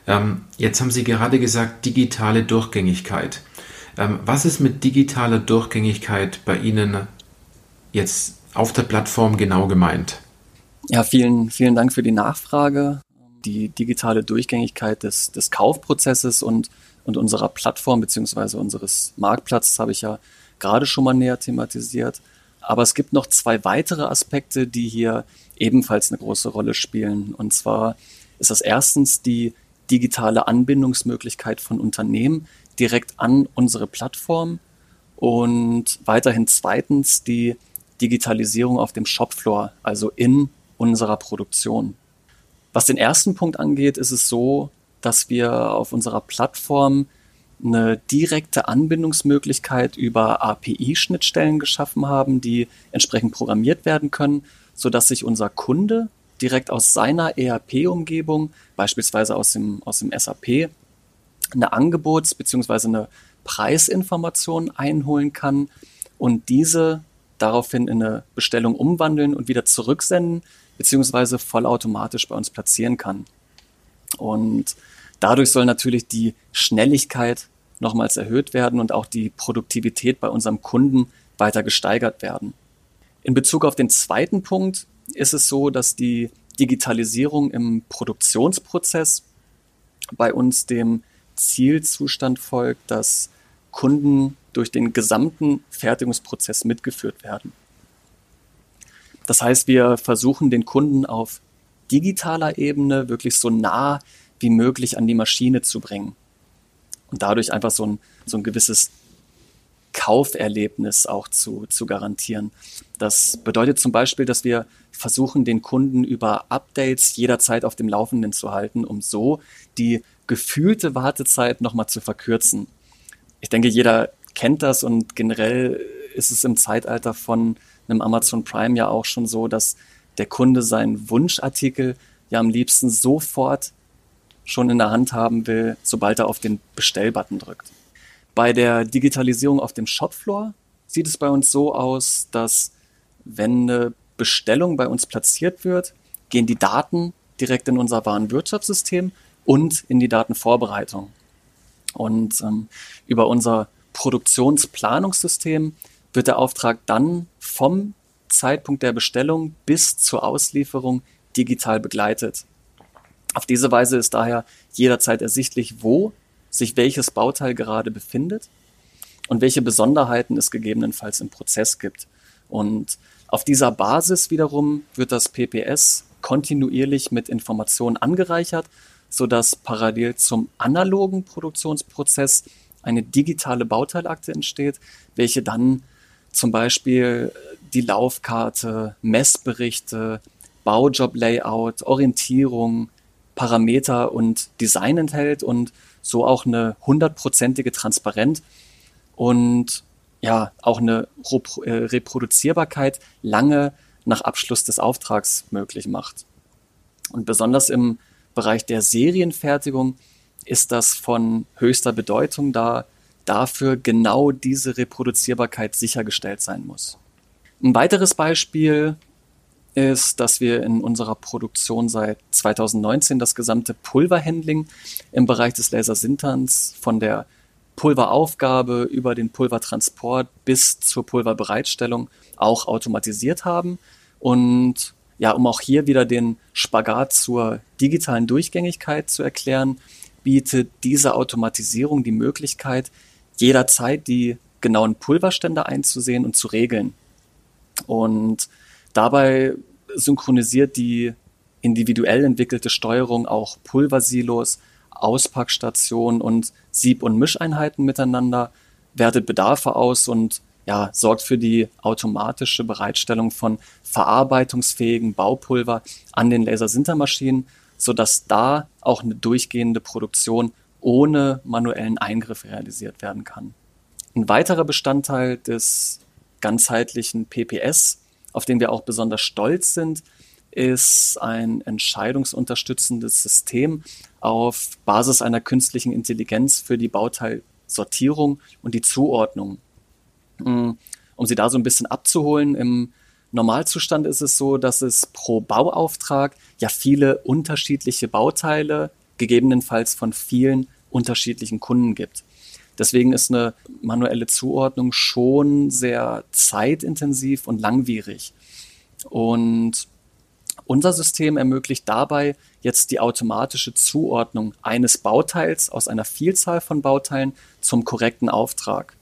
[SPEAKER 1] Ähm, jetzt haben Sie gerade gesagt, digitale Durchgängigkeit. Ähm, was ist mit digitaler Durchgängigkeit bei Ihnen jetzt auf der Plattform genau gemeint?
[SPEAKER 2] Ja, vielen, vielen Dank für die Nachfrage. Die digitale Durchgängigkeit des, des Kaufprozesses und, und unserer Plattform bzw. unseres Marktplatzes habe ich ja gerade schon mal näher thematisiert. Aber es gibt noch zwei weitere Aspekte, die hier ebenfalls eine große Rolle spielen. Und zwar ist das erstens die digitale Anbindungsmöglichkeit von Unternehmen direkt an unsere Plattform und weiterhin zweitens die Digitalisierung auf dem Shopfloor, also in unserer Produktion. Was den ersten Punkt angeht, ist es so, dass wir auf unserer Plattform eine direkte Anbindungsmöglichkeit über API-Schnittstellen geschaffen haben, die entsprechend programmiert werden können, sodass sich unser Kunde direkt aus seiner ERP-Umgebung, beispielsweise aus dem, aus dem SAP, eine Angebots- bzw. eine Preisinformation einholen kann und diese daraufhin in eine Bestellung umwandeln und wieder zurücksenden, beziehungsweise vollautomatisch bei uns platzieren kann. Und dadurch soll natürlich die Schnelligkeit nochmals erhöht werden und auch die Produktivität bei unserem Kunden weiter gesteigert werden. In Bezug auf den zweiten Punkt ist es so, dass die Digitalisierung im Produktionsprozess bei uns dem Zielzustand folgt, dass Kunden durch den gesamten Fertigungsprozess mitgeführt werden. Das heißt, wir versuchen den Kunden auf digitaler Ebene wirklich so nah wie möglich an die Maschine zu bringen und dadurch einfach so ein, so ein gewisses Kauferlebnis auch zu, zu garantieren. Das bedeutet zum Beispiel, dass wir versuchen, den Kunden über Updates jederzeit auf dem Laufenden zu halten, um so die gefühlte Wartezeit nochmal zu verkürzen. Ich denke, jeder kennt das und generell ist es im Zeitalter von einem Amazon Prime ja auch schon so, dass der Kunde seinen Wunschartikel ja am liebsten sofort schon in der Hand haben will, sobald er auf den Bestellbutton drückt. Bei der Digitalisierung auf dem Shopfloor sieht es bei uns so aus, dass wenn eine Bestellung bei uns platziert wird, gehen die Daten direkt in unser Warenwirtschaftssystem und in die Datenvorbereitung. Und ähm, über unser Produktionsplanungssystem wird der Auftrag dann vom Zeitpunkt der Bestellung bis zur Auslieferung digital begleitet. Auf diese Weise ist daher jederzeit ersichtlich, wo sich welches Bauteil gerade befindet und welche Besonderheiten es gegebenenfalls im Prozess gibt. Und auf dieser Basis wiederum wird das PPS kontinuierlich mit Informationen angereichert, sodass parallel zum analogen Produktionsprozess eine digitale Bauteilakte entsteht, welche dann zum Beispiel die Laufkarte, Messberichte, Baujob-Layout, Orientierung, Parameter und Design enthält und so auch eine hundertprozentige Transparenz und ja, auch eine äh, Reproduzierbarkeit lange nach Abschluss des Auftrags möglich macht. Und besonders im Bereich der Serienfertigung ist das von höchster Bedeutung, da dafür genau diese Reproduzierbarkeit sichergestellt sein muss. Ein weiteres Beispiel ist, dass wir in unserer Produktion seit 2019 das gesamte Pulverhandling im Bereich des Lasersinterns von der Pulveraufgabe über den Pulvertransport bis zur Pulverbereitstellung auch automatisiert haben. Und ja, um auch hier wieder den Spagat zur digitalen Durchgängigkeit zu erklären, bietet diese Automatisierung die Möglichkeit, jederzeit die genauen Pulverstände einzusehen und zu regeln. Und dabei synchronisiert die individuell entwickelte Steuerung auch Pulversilos, Auspackstationen und Sieb- und Mischeinheiten miteinander, wertet Bedarfe aus und ja, sorgt für die automatische Bereitstellung von verarbeitungsfähigen Baupulver an den Lasersintermaschinen, sodass da auch eine durchgehende Produktion ohne manuellen Eingriff realisiert werden kann. Ein weiterer Bestandteil des ganzheitlichen PPS, auf den wir auch besonders stolz sind, ist ein entscheidungsunterstützendes System auf Basis einer künstlichen Intelligenz für die Bauteilsortierung und die Zuordnung. Hm, um Sie da so ein bisschen abzuholen, im Normalzustand ist es so, dass es pro Bauauftrag ja viele unterschiedliche Bauteile, gegebenenfalls von vielen unterschiedlichen Kunden gibt. Deswegen ist eine manuelle Zuordnung schon sehr zeitintensiv und langwierig. Und unser System ermöglicht dabei jetzt die automatische Zuordnung eines Bauteils aus einer Vielzahl von Bauteilen zum korrekten Auftrag.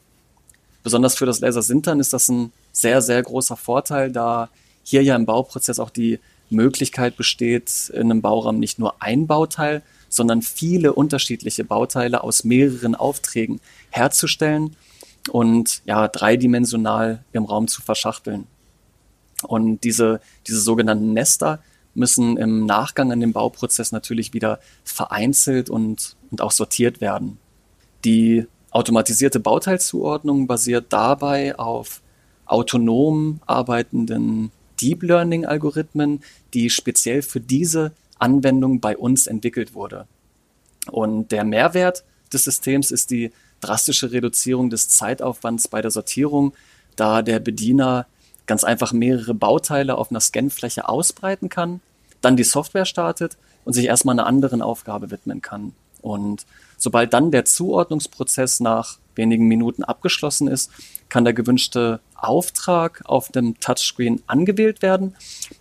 [SPEAKER 2] Besonders für das Lasersintern ist das ein sehr, sehr großer Vorteil, da hier ja im Bauprozess auch die Möglichkeit besteht, in einem Bauraum nicht nur ein Bauteil, sondern viele unterschiedliche Bauteile aus mehreren Aufträgen herzustellen und ja, dreidimensional im Raum zu verschachteln. Und diese, diese sogenannten Nester müssen im Nachgang an den Bauprozess natürlich wieder vereinzelt und, und auch sortiert werden. Die automatisierte Bauteilzuordnung basiert dabei auf autonom arbeitenden Deep Learning Algorithmen, die speziell für diese Anwendung bei uns entwickelt wurde. Und der Mehrwert des Systems ist die drastische Reduzierung des Zeitaufwands bei der Sortierung, da der Bediener ganz einfach mehrere Bauteile auf einer Scanfläche ausbreiten kann, dann die Software startet und sich erstmal einer anderen Aufgabe widmen kann. Und sobald dann der Zuordnungsprozess nach wenigen Minuten abgeschlossen ist, kann der gewünschte Auftrag auf dem Touchscreen angewählt werden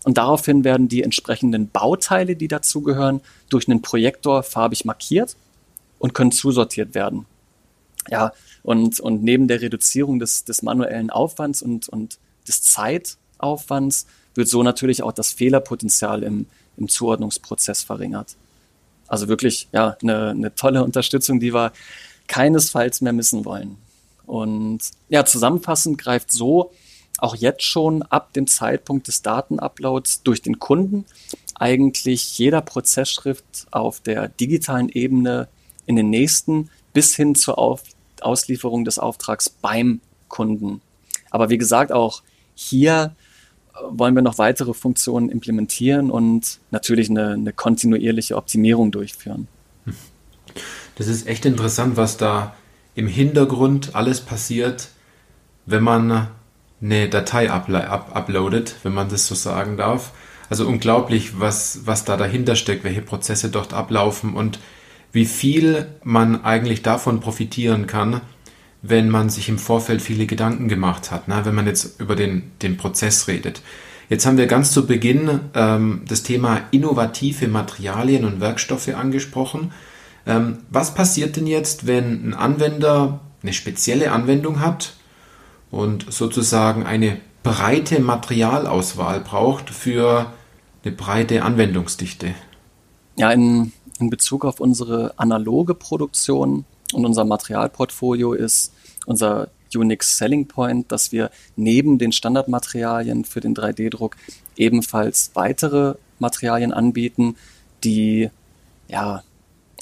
[SPEAKER 2] und daraufhin werden die entsprechenden Bauteile, die dazugehören, durch einen Projektor farbig markiert und können zusortiert werden. Ja, und, und neben der Reduzierung des, des manuellen Aufwands und, und des Zeitaufwands wird so natürlich auch das Fehlerpotenzial im, im Zuordnungsprozess verringert. Also wirklich, ja, eine, eine tolle Unterstützung, die wir keinesfalls mehr missen wollen. Und ja, zusammenfassend greift so auch jetzt schon ab dem Zeitpunkt des Datenuploads durch den Kunden eigentlich jeder Prozessschritt auf der digitalen Ebene in den nächsten bis hin zur auf Auslieferung des Auftrags beim Kunden. Aber wie gesagt, auch hier äh, wollen wir noch weitere Funktionen implementieren und natürlich eine, eine kontinuierliche Optimierung durchführen.
[SPEAKER 1] Das ist echt interessant, was da im Hintergrund alles passiert, wenn man eine Datei uploadet, wenn man das so sagen darf. Also unglaublich, was, was da dahinter steckt, welche Prozesse dort ablaufen und wie viel man eigentlich davon profitieren kann, wenn man sich im Vorfeld viele Gedanken gemacht hat, ne? wenn man jetzt über den, den Prozess redet. Jetzt haben wir ganz zu Beginn ähm, das Thema innovative Materialien und Werkstoffe angesprochen. Ähm, was passiert denn jetzt, wenn ein Anwender eine spezielle Anwendung hat und sozusagen eine breite Materialauswahl braucht für eine breite Anwendungsdichte?
[SPEAKER 2] Ja, in, in Bezug auf unsere analoge Produktion und unser Materialportfolio ist unser Unique Selling Point, dass wir neben den Standardmaterialien für den 3D-Druck ebenfalls weitere Materialien anbieten, die ja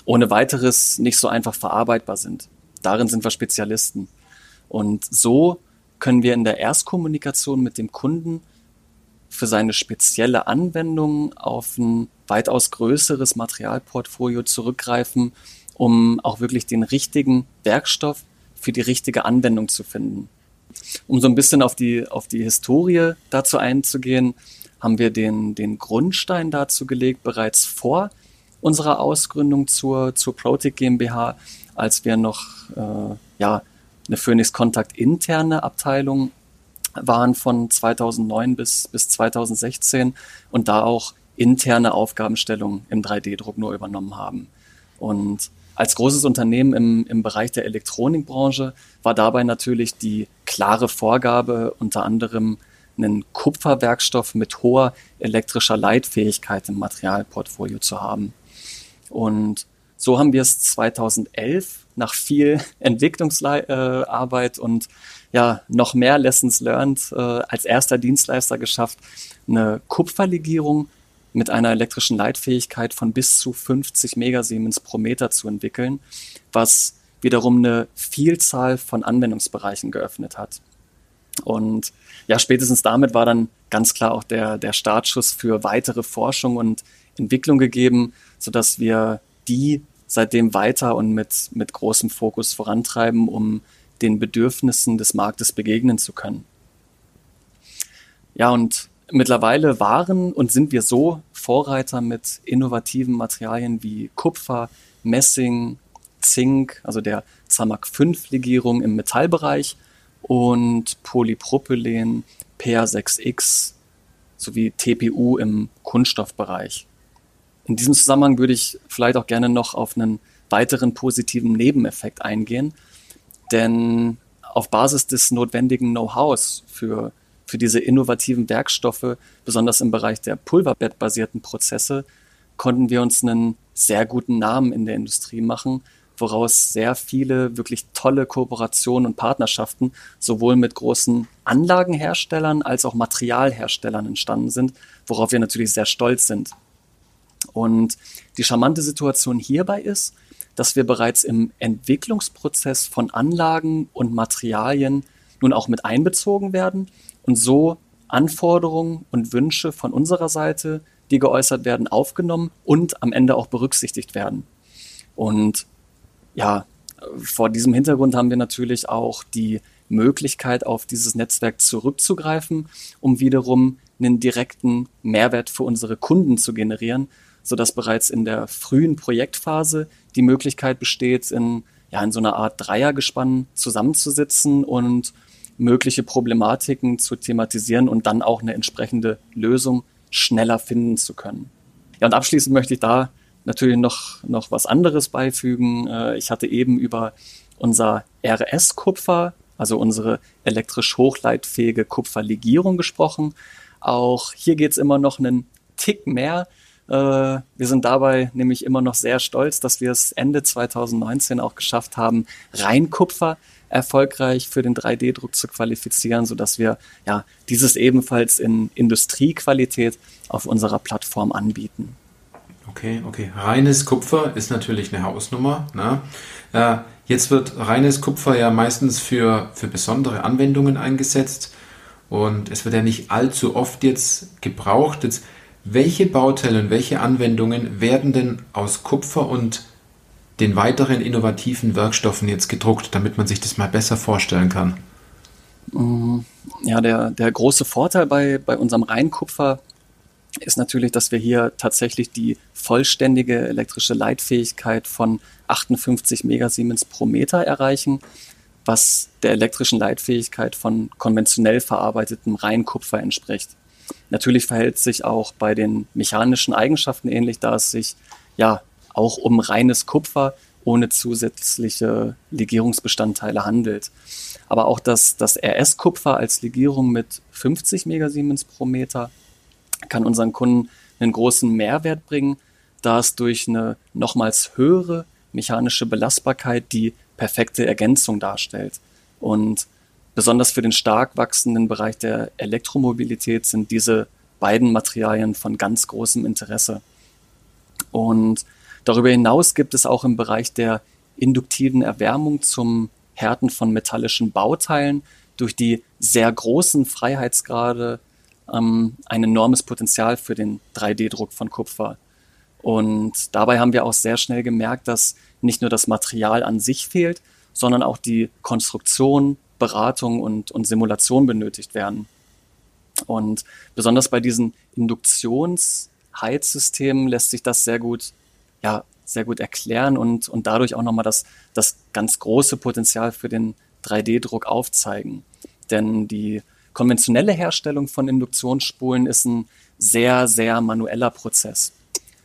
[SPEAKER 2] ohne weiteres nicht so einfach verarbeitbar sind. Darin sind wir Spezialisten. Und so können wir in der Erstkommunikation mit dem Kunden für seine spezielle Anwendung auf ein weitaus größeres Materialportfolio zurückgreifen, um auch wirklich den richtigen Werkstoff für die richtige Anwendung zu finden. Um so ein bisschen auf die, auf die Historie dazu einzugehen, haben wir den, den Grundstein dazu gelegt, bereits vor unserer Ausgründung zur, zur Protic GmbH, als wir noch äh, ja, eine Phoenix Kontakt interne Abteilung waren von 2009 bis, bis 2016 und da auch interne Aufgabenstellungen im 3D-Druck nur übernommen haben. Und als großes Unternehmen im, im Bereich der Elektronikbranche war dabei natürlich die klare Vorgabe, unter anderem einen Kupferwerkstoff mit hoher elektrischer Leitfähigkeit im Materialportfolio zu haben. Und so haben wir es 2011 nach viel Entwicklungsarbeit und ja noch mehr Lessons learned äh, als erster Dienstleister geschafft, eine Kupferlegierung mit einer elektrischen Leitfähigkeit von bis zu 50 Megasiemens pro Meter zu entwickeln, was wiederum eine Vielzahl von Anwendungsbereichen geöffnet hat. Und ja, spätestens damit war dann ganz klar auch der, der Startschuss für weitere Forschung und Entwicklung gegeben, sodass wir die seitdem weiter und mit, mit großem Fokus vorantreiben, um den Bedürfnissen des Marktes begegnen zu können. Ja, und mittlerweile waren und sind wir so Vorreiter mit innovativen Materialien wie Kupfer, Messing, Zink, also der Zamak 5 Legierung im Metallbereich und Polypropylen, PA6X sowie TPU im Kunststoffbereich. In diesem Zusammenhang würde ich vielleicht auch gerne noch auf einen weiteren positiven Nebeneffekt eingehen, denn auf Basis des notwendigen Know-hows für für diese innovativen Werkstoffe, besonders im Bereich der pulverbettbasierten Prozesse, konnten wir uns einen sehr guten Namen in der Industrie machen, woraus sehr viele wirklich tolle Kooperationen und Partnerschaften sowohl mit großen Anlagenherstellern als auch Materialherstellern entstanden sind, worauf wir natürlich sehr stolz sind. Und die charmante Situation hierbei ist, dass wir bereits im Entwicklungsprozess von Anlagen und Materialien nun auch mit einbezogen werden und so Anforderungen und Wünsche von unserer Seite, die geäußert werden, aufgenommen und am Ende auch berücksichtigt werden. Und ja, vor diesem Hintergrund haben wir natürlich auch die Möglichkeit, auf dieses Netzwerk zurückzugreifen, um wiederum einen direkten Mehrwert für unsere Kunden zu generieren, sodass bereits in der frühen Projektphase die Möglichkeit besteht, in, ja, in so einer Art Dreiergespann zusammenzusitzen und mögliche Problematiken zu thematisieren und dann auch eine entsprechende Lösung schneller finden zu können. Ja, und abschließend möchte ich da natürlich noch, noch was anderes beifügen. Äh, ich hatte eben über unser RS-Kupfer, also unsere elektrisch hochleitfähige Kupferlegierung gesprochen. Auch hier geht es immer noch einen Tick mehr. Äh, wir sind dabei nämlich immer noch sehr stolz, dass wir es Ende 2019 auch geschafft haben, Rheinkupfer erfolgreich für den 3D-Druck zu qualifizieren, sodass wir ja dieses ebenfalls in Industriequalität auf unserer Plattform anbieten.
[SPEAKER 1] Okay, okay. Reines Kupfer ist natürlich eine Hausnummer. Ne? Äh, jetzt wird reines Kupfer ja meistens für, für besondere Anwendungen eingesetzt und es wird ja nicht allzu oft jetzt gebraucht. Jetzt, welche Bauteile und welche Anwendungen werden denn aus Kupfer und den weiteren innovativen Werkstoffen jetzt gedruckt, damit man sich das mal besser vorstellen kann?
[SPEAKER 2] Mm, ja, der, der große Vorteil bei, bei unserem Rheinkupfer ist natürlich, dass wir hier tatsächlich die vollständige elektrische Leitfähigkeit von 58 Megasiemens pro Meter erreichen, was der elektrischen Leitfähigkeit von konventionell verarbeitetem Rheinkupfer entspricht. Natürlich verhält sich auch bei den mechanischen Eigenschaften ähnlich, da es sich ja auch um reines Kupfer ohne zusätzliche Legierungsbestandteile handelt. Aber auch das, das RS-Kupfer als Legierung mit 50 Megasiemens pro Meter kann unseren Kunden einen großen Mehrwert bringen, da es durch eine nochmals höhere mechanische Belastbarkeit die perfekte Ergänzung darstellt. Und besonders für den stark wachsenden Bereich der Elektromobilität sind diese beiden Materialien von ganz großem Interesse. Und darüber hinaus gibt es auch im Bereich der induktiven Erwärmung zum Härten von metallischen Bauteilen durch die sehr großen Freiheitsgrade ähm, ein enormes Potenzial für den 3D-Druck von Kupfer. Und dabei haben wir auch sehr schnell gemerkt, dass nicht nur das Material an sich fehlt, sondern auch die Konstruktion, Beratung und, und Simulation benötigt werden. Und besonders bei diesen Induktionsheizsystemen lässt sich das sehr gut, ja, sehr gut erklären und, und dadurch auch nochmal das, das ganz große Potenzial für den 3D-Druck aufzeigen. Denn die konventionelle Herstellung von Induktionsspulen ist ein sehr, sehr manueller Prozess.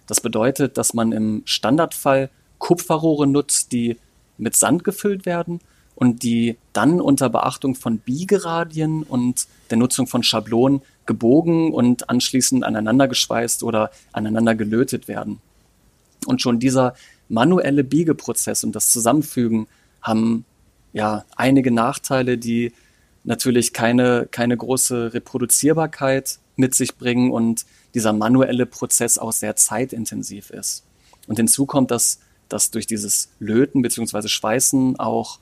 [SPEAKER 2] Das bedeutet, dass man im Standardfall Kupferrohre nutzt, die mit Sand gefüllt werden und die dann unter Beachtung von Biegeradien und der Nutzung von Schablonen gebogen und anschließend aneinander geschweißt oder aneinander gelötet werden. Und schon dieser manuelle Biegeprozess und das Zusammenfügen haben ja einige Nachteile, die natürlich keine, keine große Reproduzierbarkeit mit sich bringen und dieser manuelle Prozess auch sehr zeitintensiv ist. Und hinzu kommt, dass, dass durch dieses Löten bzw. Schweißen auch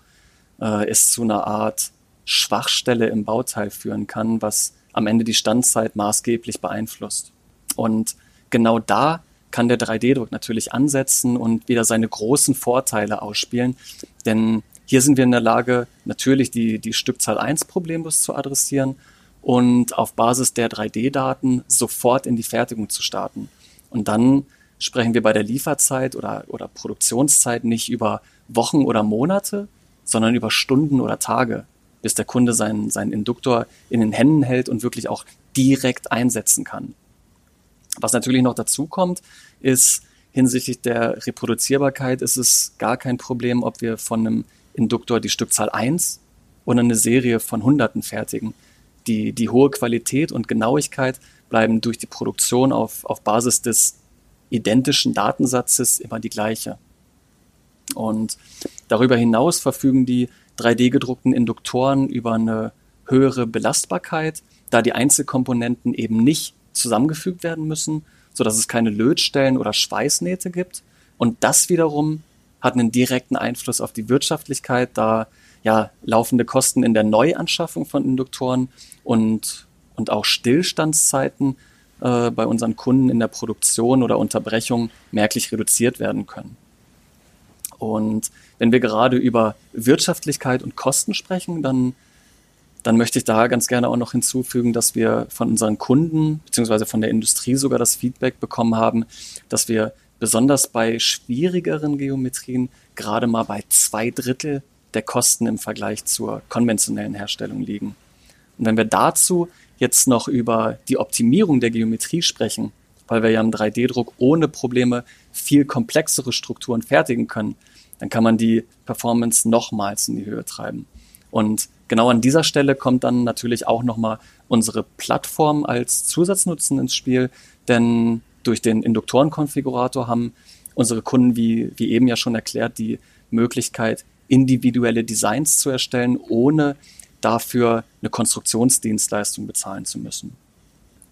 [SPEAKER 2] äh, es zu einer Art Schwachstelle im Bauteil führen kann, was am Ende die Standzeit maßgeblich beeinflusst. Und genau da kann der 3D-Druck natürlich ansetzen und wieder seine großen Vorteile ausspielen. Denn hier sind wir in der Lage, natürlich die, die Stückzahl 1 problemlos zu adressieren und auf Basis der 3D-Daten sofort in die Fertigung zu starten. Und dann sprechen wir bei der Lieferzeit oder, oder Produktionszeit nicht über Wochen oder Monate, sondern über Stunden oder Tage, bis der Kunde seinen, seinen Induktor in den Händen hält und wirklich auch direkt einsetzen kann. Was natürlich noch dazu kommt, ist hinsichtlich der Reproduzierbarkeit ist es gar kein Problem, ob wir von einem Induktor die Stückzahl 1 oder eine Serie von Hunderten fertigen. Die, die hohe Qualität und Genauigkeit bleiben durch die Produktion auf, auf Basis des identischen Datensatzes immer die gleiche. Und darüber hinaus verfügen die 3D gedruckten Induktoren über eine höhere Belastbarkeit, da die Einzelkomponenten eben nicht zusammengefügt werden müssen, sodass es keine Lötstellen oder Schweißnähte gibt. Und das wiederum hat einen direkten Einfluss auf die Wirtschaftlichkeit, da ja laufende Kosten in der Neuanschaffung von Induktoren und, und auch Stillstandszeiten äh, bei unseren Kunden in der Produktion oder Unterbrechung merklich reduziert werden können. Und wenn wir gerade über Wirtschaftlichkeit und Kosten sprechen, dann, dann möchte ich da ganz gerne auch noch hinzufügen, dass wir von unseren Kunden beziehungsweise von der Industrie sogar das Feedback bekommen haben, dass wir besonders bei schwierigeren Geometrien gerade mal bei zwei Drittel der Kosten im Vergleich zur konventionellen Herstellung liegen. Und wenn wir dazu jetzt noch über die Optimierung der Geometrie sprechen, weil wir ja im 3D-Druck ohne Probleme viel komplexere Strukturen fertigen können, dann kann man die Performance nochmals in die Höhe treiben. Und genau an dieser Stelle kommt dann natürlich auch nochmal unsere Plattform als Zusatznutzen ins Spiel, denn durch den Induktorenkonfigurator haben unsere Kunden, wie, wie eben ja schon erklärt, die Möglichkeit, individuelle Designs zu erstellen, ohne dafür eine Konstruktionsdienstleistung bezahlen zu müssen.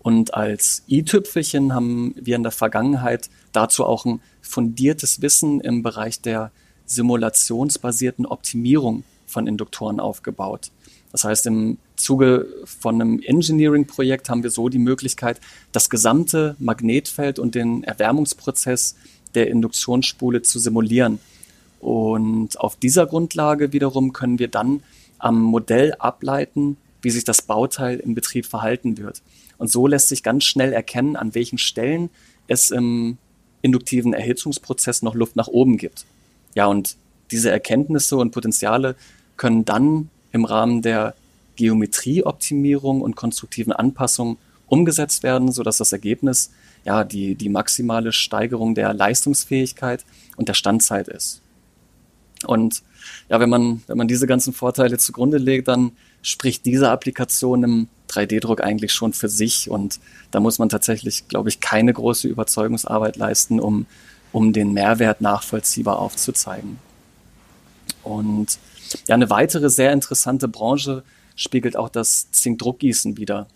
[SPEAKER 2] Und als i-Tüpfelchen haben wir in der Vergangenheit dazu auch ein fundiertes Wissen im Bereich der simulationsbasierten Optimierung von Induktoren aufgebaut. Das heißt, im Zuge von einem Engineering-Projekt haben wir so die Möglichkeit, das gesamte Magnetfeld und den Erwärmungsprozess der Induktionsspule zu simulieren. Und auf dieser Grundlage wiederum können wir dann am Modell ableiten, wie sich das Bauteil im Betrieb verhalten wird. Und so lässt sich ganz schnell erkennen, an welchen Stellen es im induktiven Erhitzungsprozess noch Luft nach oben gibt. Ja, und diese Erkenntnisse und Potenziale können dann im Rahmen der Geometrieoptimierung und konstruktiven Anpassung umgesetzt werden, sodass das Ergebnis ja die, die maximale Steigerung der Leistungsfähigkeit und der Standzeit ist. Und ja, wenn man, wenn man diese ganzen Vorteile zugrunde legt, dann spricht diese Applikation im 3D-Druck eigentlich schon für sich und da muss man tatsächlich, glaube ich, keine große Überzeugungsarbeit leisten, um, um den Mehrwert nachvollziehbar aufzuzeigen. Und ja, eine weitere sehr interessante Branche spiegelt auch das Zinkdruckgießen wider.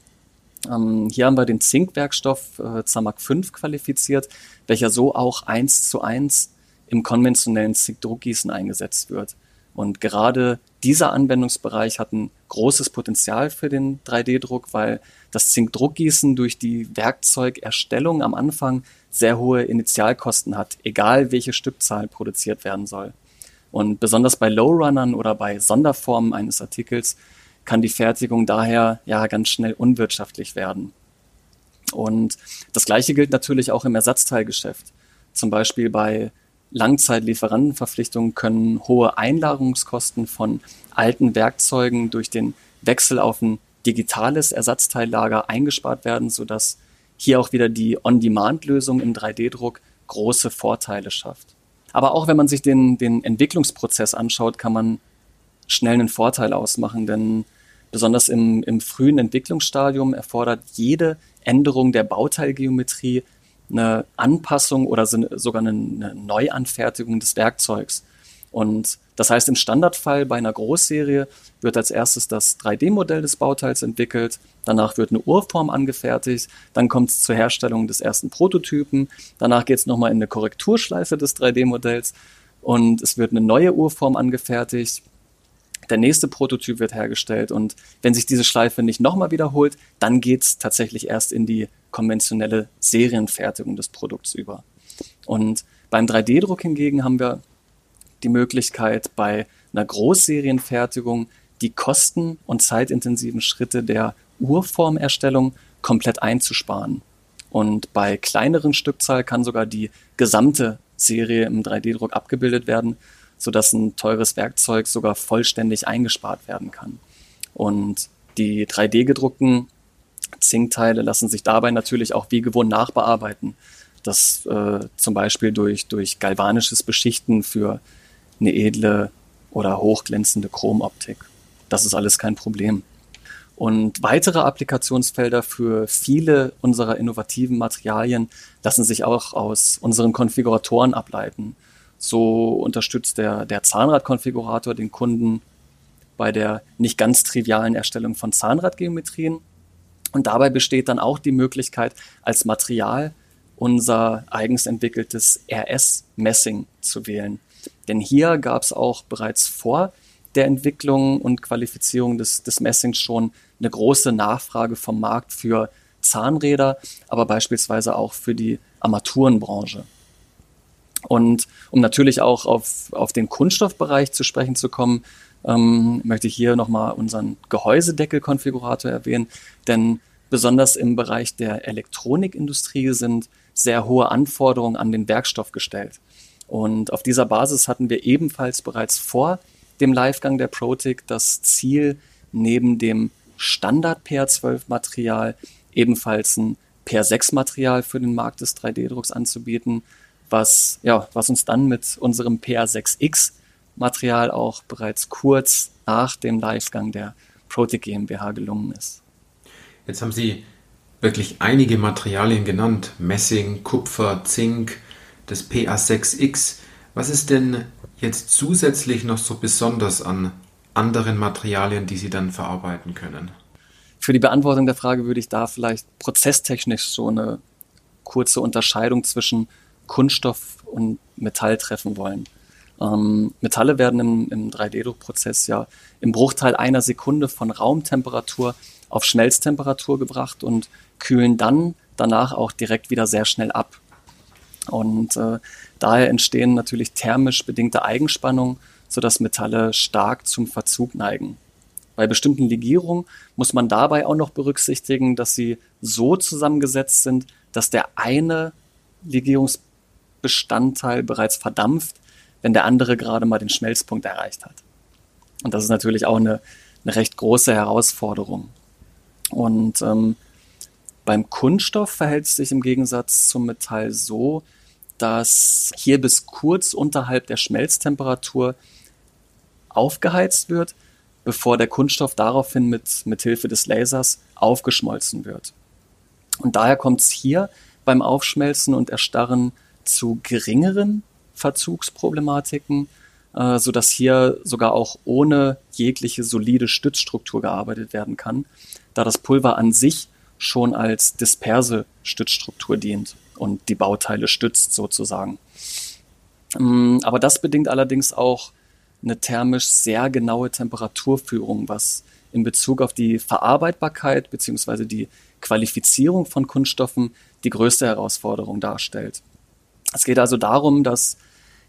[SPEAKER 2] Ähm, hier haben wir den Zinkwerkstoff äh, Zamac 5 qualifiziert, welcher so auch eins zu eins im konventionellen Zinkdruckgießen eingesetzt wird. Und gerade dieser Anwendungsbereich hat ein großes Potenzial für den 3D-Druck, weil das Zinkdruckgießen durch die Werkzeugerstellung am Anfang sehr hohe Initialkosten hat, egal welche Stückzahl produziert werden soll. Und besonders bei Lowrunnern oder bei Sonderformen eines Artikels kann die Fertigung daher ja ganz schnell unwirtschaftlich werden. Und das gleiche gilt natürlich auch im Ersatzteilgeschäft. Zum Beispiel bei Langzeitlieferantenverpflichtungen können hohe Einlagerungskosten von alten Werkzeugen durch den Wechsel auf ein digitales Ersatzteillager eingespart werden, sodass hier auch wieder die On-Demand-Lösung im 3D-Druck große Vorteile schafft. Aber auch wenn man sich den, den Entwicklungsprozess anschaut, kann man schnell einen Vorteil ausmachen, denn Besonders im, im frühen Entwicklungsstadium erfordert jede Änderung der Bauteilgeometrie eine Anpassung oder sogar eine Neuanfertigung des Werkzeugs. Und das heißt, im Standardfall bei einer Großserie wird als erstes das 3D-Modell des Bauteils entwickelt, danach wird eine Urform angefertigt, dann kommt es zur Herstellung des ersten Prototypen, danach geht es nochmal in eine Korrekturschleife des 3D-Modells und es wird eine neue Urform angefertigt, der nächste Prototyp wird hergestellt und wenn sich diese Schleife nicht nochmal wiederholt, dann geht es tatsächlich erst in die konventionelle Serienfertigung des Produkts über. Und beim 3D-Druck hingegen haben wir die Möglichkeit, bei einer Großserienfertigung die kosten- und zeitintensiven Schritte der Urformerstellung komplett einzusparen. Und bei kleineren Stückzahl kann sogar die gesamte Serie im 3D-Druck abgebildet werden, sodass ein teures Werkzeug sogar vollständig eingespart werden kann. Und die 3D-gedruckten Zinkteile lassen sich dabei natürlich auch wie gewohnt nachbearbeiten. Das äh, zum Beispiel durch, durch galvanisches Beschichten für eine edle oder hochglänzende Chromoptik. Das ist alles kein Problem. Und weitere Applikationsfelder für viele unserer innovativen Materialien lassen sich auch aus unseren Konfiguratoren ableiten. So unterstützt der, der Zahnradkonfigurator den Kunden bei der nicht ganz trivialen Erstellung von Zahnradgeometrien. Und dabei besteht dann auch die Möglichkeit, als Material unser eigens entwickeltes RS-Messing zu wählen. Denn hier gab es auch bereits vor der Entwicklung und Qualifizierung des, des Messings schon eine große Nachfrage vom Markt für Zahnräder, aber beispielsweise auch für die Armaturenbranche. Und um natürlich auch auf, auf den Kunststoffbereich zu sprechen zu kommen, ähm, möchte ich hier nochmal unseren Gehäusedeckelkonfigurator erwähnen, denn besonders im Bereich der Elektronikindustrie sind sehr hohe Anforderungen an den Werkstoff gestellt. Und auf dieser Basis hatten wir ebenfalls bereits vor dem Livegang der Protic das Ziel, neben dem Standard PR12-Material ebenfalls ein PR6-Material für den Markt des 3D-Drucks anzubieten, was, ja, was uns dann mit unserem PA6X Material auch bereits kurz nach dem Livegang der Protic GmbH gelungen ist.
[SPEAKER 1] Jetzt haben Sie wirklich einige Materialien genannt. Messing, Kupfer, Zink, das PA6X. Was ist denn jetzt zusätzlich noch so besonders an anderen Materialien, die Sie dann verarbeiten können?
[SPEAKER 2] Für die Beantwortung der Frage würde ich da vielleicht prozesstechnisch so eine kurze Unterscheidung zwischen Kunststoff und Metall treffen wollen. Ähm, Metalle werden im, im 3D-Druckprozess ja im Bruchteil einer Sekunde von Raumtemperatur auf Schmelztemperatur gebracht und kühlen dann danach auch direkt wieder sehr schnell ab. Und äh, daher entstehen natürlich thermisch bedingte Eigenspannungen, sodass Metalle stark zum Verzug neigen. Bei bestimmten Legierungen muss man dabei auch noch berücksichtigen, dass sie so zusammengesetzt sind, dass der eine Legierungs Bestandteil bereits verdampft, wenn der andere gerade mal den Schmelzpunkt erreicht hat. Und das ist natürlich auch eine, eine recht große Herausforderung. Und ähm, beim Kunststoff verhält es sich im Gegensatz zum Metall so, dass hier bis kurz unterhalb der Schmelztemperatur aufgeheizt wird, bevor der Kunststoff daraufhin mit, mit Hilfe des Lasers aufgeschmolzen wird. Und daher kommt es hier beim Aufschmelzen und Erstarren zu geringeren Verzugsproblematiken. äh, so dass hier sogar auch ohne jegliche solide Stützstruktur gearbeitet werden kann, da das Pulver an sich schon als disperse Stützstruktur dient und die Bauteile stützt sozusagen. Ähm, aber das bedingt allerdings auch eine thermisch sehr genaue Temperaturführung, was in Bezug auf die Verarbeitbarkeit bzw. die Qualifizierung von Kunststoffen die größte Herausforderung darstellt. Es geht also darum, dass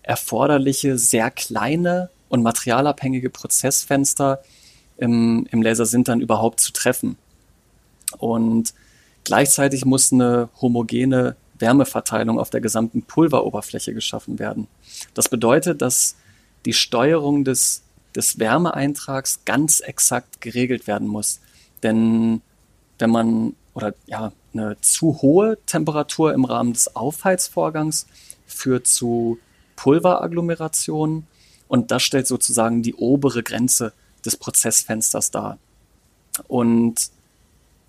[SPEAKER 2] erforderliche sehr kleine und materialabhängige Prozessfenster im, im Lasersintern überhaupt zu treffen. Und gleichzeitig muss eine homogene Wärmeverteilung auf der gesamten Pulveroberfläche geschaffen werden. Das bedeutet, dass die Steuerung des, des Wärmeeintrags ganz exakt geregelt werden muss. Denn wenn man oder ja, eine zu hohe Temperatur im Rahmen des Aufheizvorgangs führt zu Pulveragglomeration und das stellt sozusagen die obere Grenze des Prozessfensters dar. Und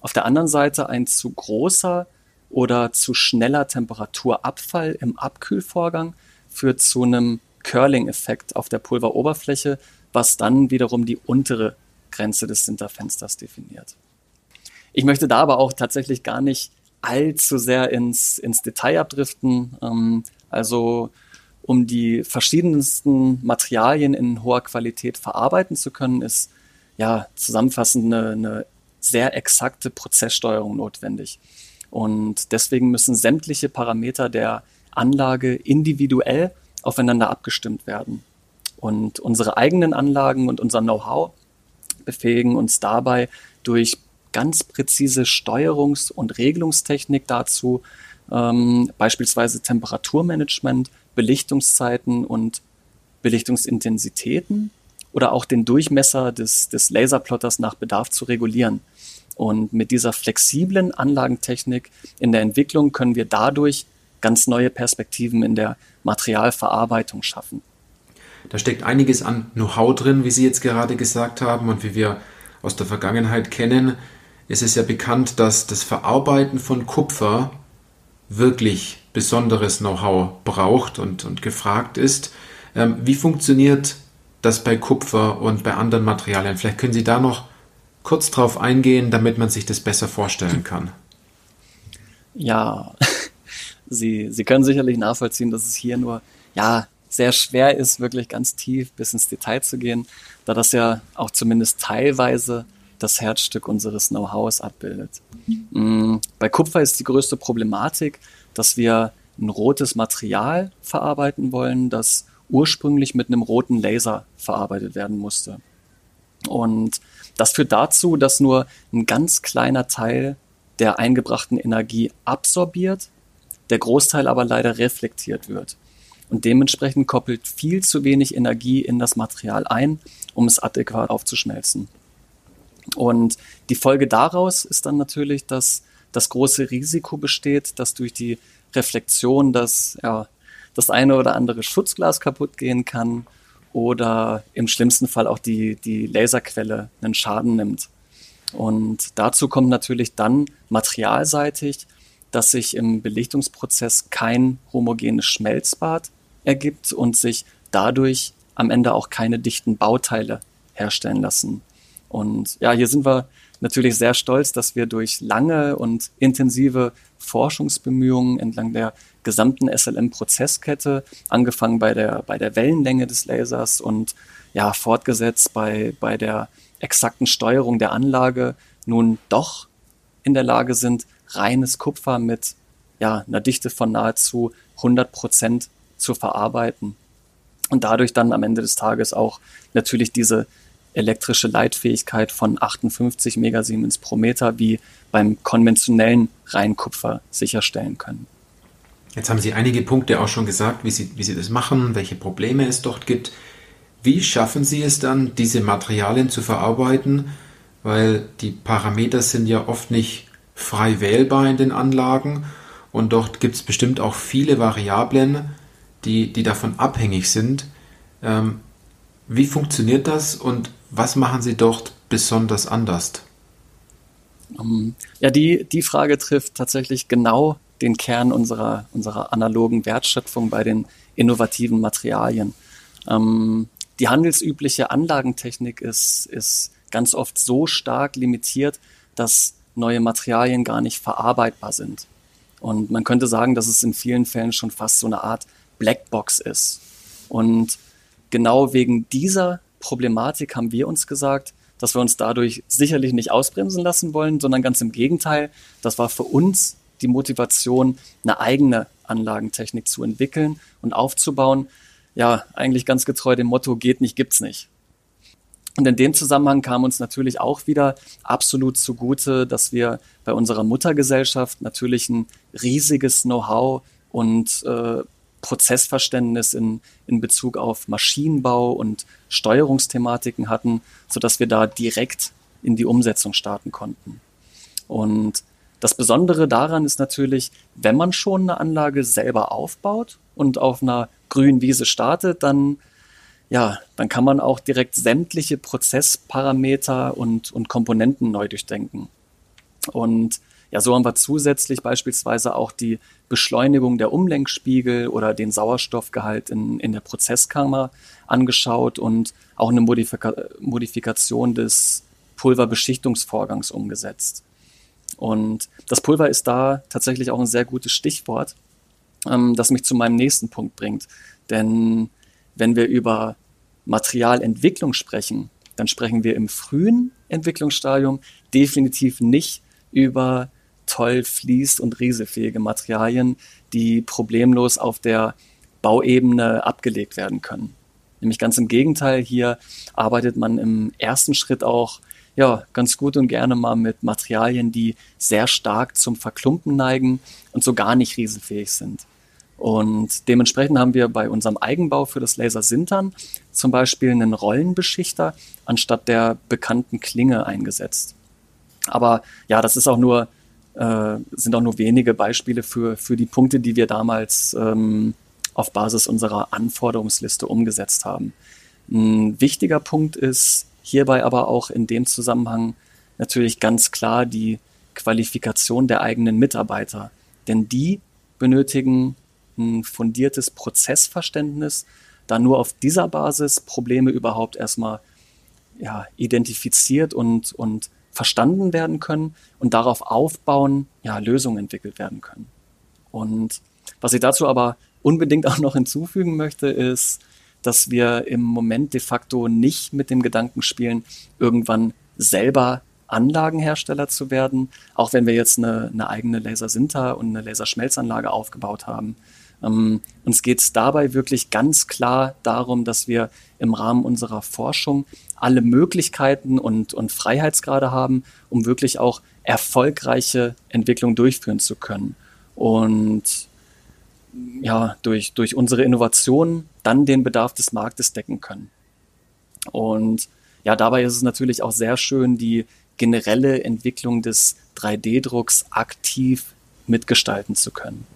[SPEAKER 2] auf der anderen Seite ein zu großer oder zu schneller Temperaturabfall im Abkühlvorgang führt zu einem Curling-Effekt auf der Pulveroberfläche, was dann wiederum die untere Grenze des Sinterfensters definiert. Ich möchte da aber auch tatsächlich gar nicht allzu sehr ins, ins Detail abdriften. Ähm, also um die verschiedensten Materialien in hoher Qualität verarbeiten zu können, ist ja zusammenfassend eine, eine sehr exakte Prozesssteuerung notwendig. Und deswegen müssen sämtliche Parameter der Anlage individuell aufeinander abgestimmt werden. Und unsere eigenen Anlagen und unser Know-how befähigen uns dabei durch ganz präzise Steuerungs- und Regelungstechnik dazu, ähm, beispielsweise Temperaturmanagement, Belichtungszeiten und Belichtungsintensitäten oder auch den Durchmesser des, des Laserplotters nach Bedarf zu regulieren. Und mit dieser flexiblen Anlagentechnik in der Entwicklung können wir dadurch ganz neue Perspektiven in der Materialverarbeitung schaffen.
[SPEAKER 1] Da steckt einiges an Know-how drin, wie Sie jetzt gerade gesagt haben und wie wir aus der Vergangenheit kennen. Es ist ja bekannt, dass das Verarbeiten von Kupfer wirklich besonderes Know-how braucht und, und gefragt ist. Ähm, wie funktioniert das bei Kupfer und bei anderen Materialien? Vielleicht können Sie da noch kurz drauf eingehen, damit man sich das besser vorstellen kann.
[SPEAKER 2] Ja, Sie, Sie können sicherlich nachvollziehen, dass es hier nur, ja, sehr schwer ist, wirklich ganz tief bis ins Detail zu gehen, da das ja auch zumindest teilweise das Herzstück unseres Know-hows abbildet. Mhm. Bei Kupfer ist die größte Problematik, dass wir ein rotes Material verarbeiten wollen, das ursprünglich mit einem roten Laser verarbeitet werden musste. Und das führt dazu, dass nur ein ganz kleiner Teil der eingebrachten Energie absorbiert, der Großteil aber leider reflektiert wird. Und dementsprechend koppelt viel zu wenig Energie in das Material ein, um es adäquat aufzuschmelzen. Und die Folge daraus ist dann natürlich, dass das große Risiko besteht, dass durch die Reflexion das, ja, das eine oder andere Schutzglas kaputt gehen kann oder im schlimmsten Fall auch die, die Laserquelle einen Schaden nimmt. Und dazu kommt natürlich dann materialseitig, dass sich im Belichtungsprozess kein homogenes Schmelzbad ergibt und sich dadurch am Ende auch keine dichten Bauteile herstellen lassen. Und ja, hier sind wir natürlich sehr stolz, dass wir durch lange und intensive Forschungsbemühungen entlang der gesamten SLM-Prozesskette, angefangen bei der, bei der Wellenlänge des Lasers und ja, fortgesetzt bei, bei der exakten Steuerung der Anlage, nun doch in der Lage sind, reines Kupfer mit ja, einer Dichte von nahezu 100 Prozent zu verarbeiten. Und dadurch dann am Ende des Tages auch natürlich diese elektrische Leitfähigkeit von 58 Megasiemens pro Meter wie beim konventionellen Reinkupfer sicherstellen können.
[SPEAKER 1] Jetzt haben Sie einige Punkte auch schon gesagt, wie Sie, wie Sie das machen, welche Probleme es dort gibt. Wie schaffen Sie es dann, diese Materialien zu verarbeiten? Weil die Parameter sind ja oft nicht frei wählbar in den Anlagen und dort gibt es bestimmt auch viele Variablen, die, die davon abhängig sind. Ähm, wie funktioniert das und was machen Sie dort besonders anders?
[SPEAKER 2] Um, ja, die, die Frage trifft tatsächlich genau den Kern unserer, unserer analogen Wertschöpfung bei den innovativen Materialien. Ähm, die handelsübliche Anlagentechnik ist, ist ganz oft so stark limitiert, dass neue Materialien gar nicht verarbeitbar sind. Und man könnte sagen, dass es in vielen Fällen schon fast so eine Art Blackbox ist. Und genau wegen dieser Problematik haben wir uns gesagt, dass wir uns dadurch sicherlich nicht ausbremsen lassen wollen, sondern ganz im Gegenteil, das war für uns die Motivation, eine eigene Anlagentechnik zu entwickeln und aufzubauen. Ja, eigentlich ganz getreu dem Motto, geht nicht, gibt's nicht. Und in dem Zusammenhang kam uns natürlich auch wieder absolut zugute, dass wir bei unserer Muttergesellschaft natürlich ein riesiges Know-how und äh, Prozessverständnis in, in Bezug auf Maschinenbau und Steuerungsthematiken hatten, sodass wir da direkt in die Umsetzung starten konnten. Und das Besondere daran ist natürlich, wenn man schon eine Anlage selber aufbaut und auf einer grünen Wiese startet, dann ja, dann kann man auch direkt sämtliche Prozessparameter und, und Komponenten neu durchdenken. Und ja, so haben wir zusätzlich beispielsweise auch die Beschleunigung der Umlenkspiegel oder den Sauerstoffgehalt in, in der Prozesskammer angeschaut und auch eine Modifika Modifikation des Pulverbeschichtungsvorgangs umgesetzt. Und das Pulver ist da tatsächlich auch ein sehr gutes Stichwort, ähm, das mich zu meinem nächsten Punkt bringt. Denn wenn wir über Materialentwicklung sprechen, dann sprechen wir im frühen Entwicklungsstadium definitiv nicht über toll fließ- und riesefähige Materialien, die problemlos auf der Bauebene abgelegt werden können. Nämlich ganz im Gegenteil, hier arbeitet man im ersten Schritt auch ja, ganz gut und gerne mal mit Materialien, die sehr stark zum Verklumpen neigen und so gar nicht riesenfähig sind. Und dementsprechend haben wir bei unserem Eigenbau für das Laser Sintern zum Beispiel einen Rollenbeschichter anstatt der bekannten Klinge eingesetzt. Aber ja, das ist auch nur, äh, sind auch nur wenige Beispiele für, für die Punkte, die wir damals ähm, auf Basis unserer Anforderungsliste umgesetzt haben. Ein wichtiger Punkt ist hierbei aber auch in dem Zusammenhang natürlich ganz klar die Qualifikation der eigenen Mitarbeiter. Denn die benötigen ein fundiertes Prozessverständnis, da nur auf dieser Basis Probleme überhaupt erstmal ja, identifiziert und, und verstanden werden können und darauf aufbauen, ja, Lösungen entwickelt werden können. Und was ich dazu aber unbedingt auch noch hinzufügen möchte, ist, dass wir im Moment de facto nicht mit dem Gedanken spielen, irgendwann selber Anlagenhersteller zu werden, auch wenn wir jetzt eine, eine eigene Lasersinter und eine Laserschmelzanlage aufgebaut haben. Ähm, uns geht es dabei wirklich ganz klar darum, dass wir im Rahmen unserer Forschung alle Möglichkeiten und, und Freiheitsgrade haben, um wirklich auch erfolgreiche Entwicklung durchführen zu können. Und ja, durch, durch unsere Innovation dann den Bedarf des Marktes decken können. Und ja, dabei ist es natürlich auch sehr schön, die generelle Entwicklung des 3D-Drucks aktiv mitgestalten zu können.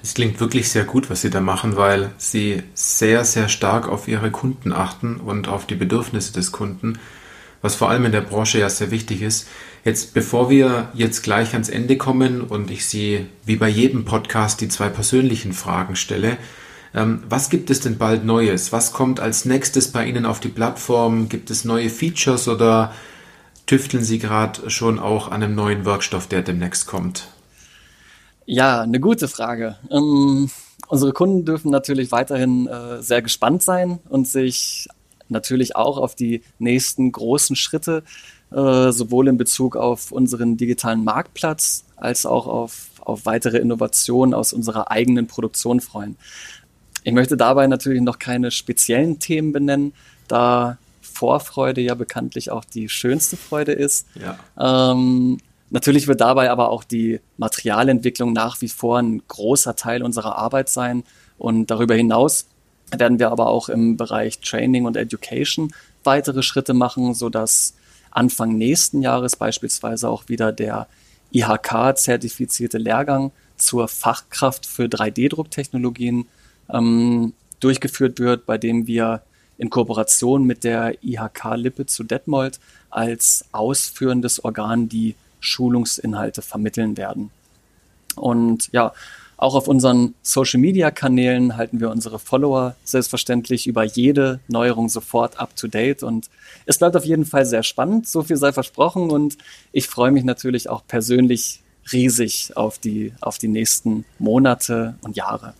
[SPEAKER 1] Das klingt wirklich sehr gut, was Sie da machen, weil Sie sehr, sehr stark auf Ihre Kunden achten und auf die Bedürfnisse des Kunden, was vor allem in der Branche ja sehr wichtig ist. Jetzt, bevor wir jetzt gleich ans Ende kommen und ich Sie wie bei jedem Podcast die zwei persönlichen Fragen stelle, ähm, was gibt es denn bald Neues? Was kommt als nächstes bei Ihnen auf die Plattform? Gibt es neue Features oder tüfteln Sie gerade schon auch an einem neuen Werkstoff, der demnächst kommt?
[SPEAKER 2] Ja, eine gute Frage. Ähm, unsere Kunden dürfen natürlich weiterhin äh, sehr gespannt sein und sich natürlich auch auf die nächsten großen Schritte, äh, sowohl in Bezug auf unseren digitalen Marktplatz als auch auf, auf weitere Innovationen aus unserer eigenen Produktion freuen. Ich möchte dabei natürlich noch keine speziellen Themen benennen, da Vorfreude ja bekanntlich auch die schönste Freude ist. Ja. Ähm, Natürlich wird dabei aber auch die Materialentwicklung nach wie vor ein großer Teil unserer Arbeit sein. Und darüber hinaus werden wir aber auch im Bereich Training und Education weitere Schritte machen, sodass Anfang nächsten Jahres beispielsweise auch wieder der IHK-zertifizierte Lehrgang zur Fachkraft für 3D-Drucktechnologien ähm, durchgeführt wird, bei dem wir in Kooperation mit der IHK Lippe zu Detmold als ausführendes Organ die Schulungsinhalte vermitteln werden. Und ja, Auch auf unseren Social-Media-Kanälen halten wir unsere Follower selbstverständlich über jede Neuerung sofort up-to-date. Und es bleibt auf jeden Fall sehr spannend, so viel sei versprochen. Und ich freue mich natürlich auch persönlich riesig auf die, auf die nächsten Monate und Jahre.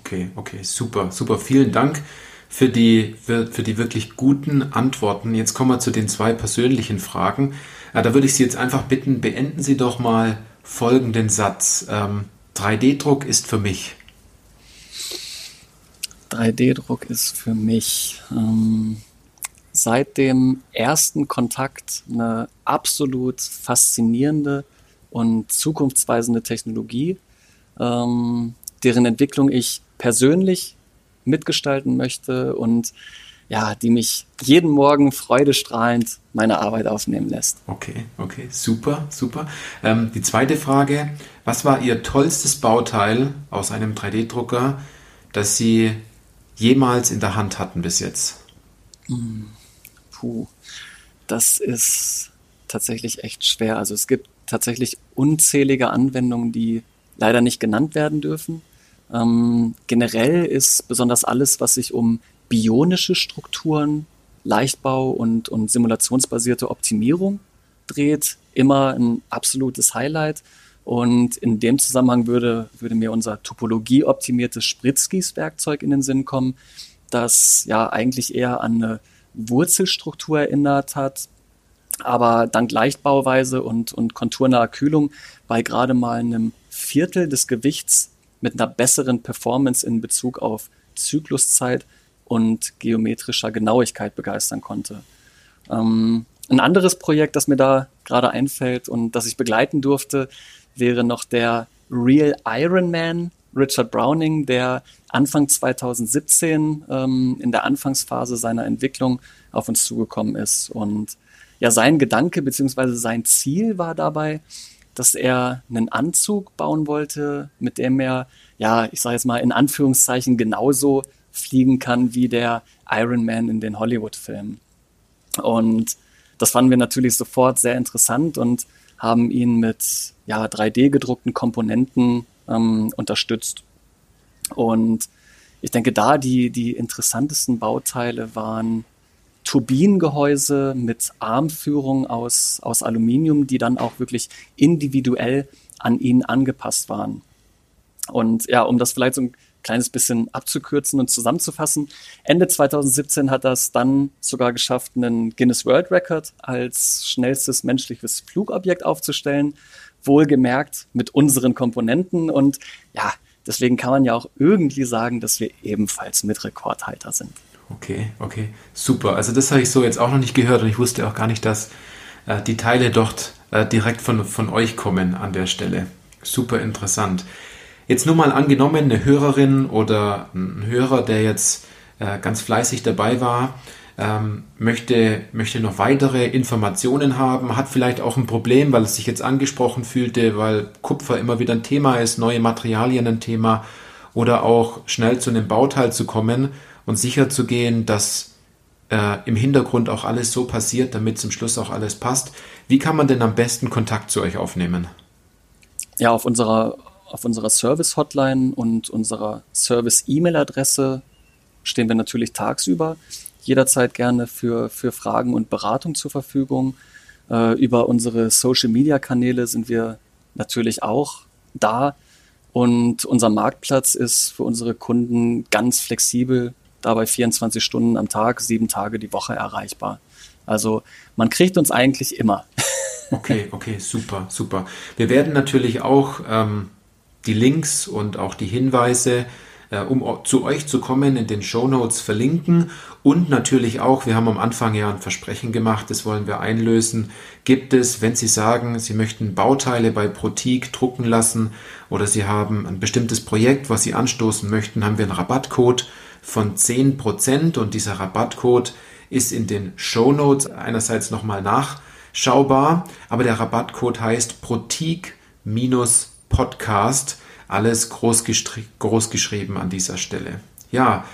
[SPEAKER 1] Okay, okay, super, super. Vielen Dank für die, für, für die wirklich guten Antworten. Jetzt kommen wir zu den zwei persönlichen Fragen. Ja, da würde ich Sie jetzt einfach bitten, beenden Sie doch mal folgenden Satz. Ähm, 3D-Druck ist für mich.
[SPEAKER 2] 3D-Druck ist für mich ähm, seit dem ersten Kontakt eine absolut faszinierende und zukunftsweisende Technologie, ähm, deren Entwicklung ich persönlich mitgestalten möchte und ja, die mich jeden Morgen freudestrahlend meine Arbeit aufnehmen lässt.
[SPEAKER 1] Okay, okay, super, super. Ähm, die zweite Frage, was war Ihr tollstes Bauteil aus einem 3D-Drucker, das Sie jemals in der Hand hatten bis jetzt?
[SPEAKER 2] Hm, puh, das ist tatsächlich echt schwer. Also es gibt tatsächlich unzählige Anwendungen, die leider nicht genannt werden dürfen. Ähm, generell ist besonders alles, was sich um bionische Strukturen, Leichtbau und, und simulationsbasierte Optimierung dreht, immer ein absolutes Highlight. Und in dem Zusammenhang würde, würde mir unser topologieoptimiertes Spritzgießwerkzeug in den Sinn kommen, das ja eigentlich eher an eine Wurzelstruktur erinnert hat, aber dank Leichtbauweise und, und konturnaher Kühlung bei gerade mal einem Viertel des Gewichts mit einer besseren Performance in Bezug auf Zykluszeit und geometrischer Genauigkeit begeistern konnte. Ähm, ein anderes Projekt, das mir da gerade einfällt und das ich begleiten durfte, wäre noch der Real Iron Man Richard Browning, der Anfang 2017 ähm, in der Anfangsphase seiner Entwicklung auf uns zugekommen ist. Und ja, sein Gedanke bzw. sein Ziel war dabei, dass er einen Anzug bauen wollte, mit dem er, ja, ich sage jetzt mal in Anführungszeichen genauso fliegen kann wie der Iron Man in den Hollywood-Filmen. Und das fanden wir natürlich sofort sehr interessant und haben ihn mit ja, 3D gedruckten Komponenten ähm, unterstützt. Und ich denke, da die, die interessantesten Bauteile waren Turbinengehäuse mit Armführung aus, aus Aluminium, die dann auch wirklich individuell an ihn angepasst waren. Und ja, um das vielleicht so ein kleines bisschen abzukürzen und zusammenzufassen, Ende 2017 hat das dann sogar geschafft, einen Guinness World Record als schnellstes menschliches Flugobjekt aufzustellen. Wohlgemerkt mit unseren Komponenten und ja, deswegen kann man ja auch irgendwie sagen, dass wir ebenfalls mit Rekordhalter sind.
[SPEAKER 1] Okay, okay, super. Also das habe ich so jetzt auch noch nicht gehört und ich wusste auch gar nicht, dass äh, die Teile dort äh, direkt von, von euch kommen an der Stelle. Super interessant. Jetzt nur mal angenommen, eine Hörerin oder ein Hörer, der jetzt äh, ganz fleißig dabei war, ähm, möchte, möchte noch weitere Informationen haben, hat vielleicht auch ein Problem, weil es sich jetzt angesprochen fühlte, weil Kupfer immer wieder ein Thema ist, neue Materialien ein Thema oder auch schnell zu einem Bauteil zu kommen und sicher zu gehen, dass äh, im Hintergrund auch alles so passiert, damit zum Schluss auch alles passt. Wie kann man denn am besten Kontakt zu euch aufnehmen?
[SPEAKER 2] Ja, auf unserer, auf unserer Service-Hotline und unserer Service-E-Mail-Adresse stehen wir natürlich tagsüber jederzeit gerne für, für Fragen und Beratung zur Verfügung. Äh, über unsere Social-Media-Kanäle sind wir natürlich auch da. Und unser Marktplatz ist für unsere Kunden ganz flexibel dabei 24 Stunden am Tag, sieben Tage die Woche erreichbar. Also man kriegt uns eigentlich immer.
[SPEAKER 1] okay, okay, super, super. Wir werden natürlich auch ähm, die Links und auch die Hinweise, äh, um zu euch zu kommen, in den Show Notes verlinken. Und natürlich auch, wir haben am Anfang ja ein Versprechen gemacht, das wollen wir einlösen. Gibt es, wenn Sie sagen, Sie möchten Bauteile bei Protik drucken lassen oder Sie haben ein bestimmtes Projekt, was Sie anstoßen möchten, haben wir einen Rabattcode von 10% und dieser Rabattcode ist in den Show Notes einerseits nochmal nachschaubar, aber der Rabattcode heißt Protik-Podcast, alles groß, groß, geschrieben an dieser Stelle. Ja,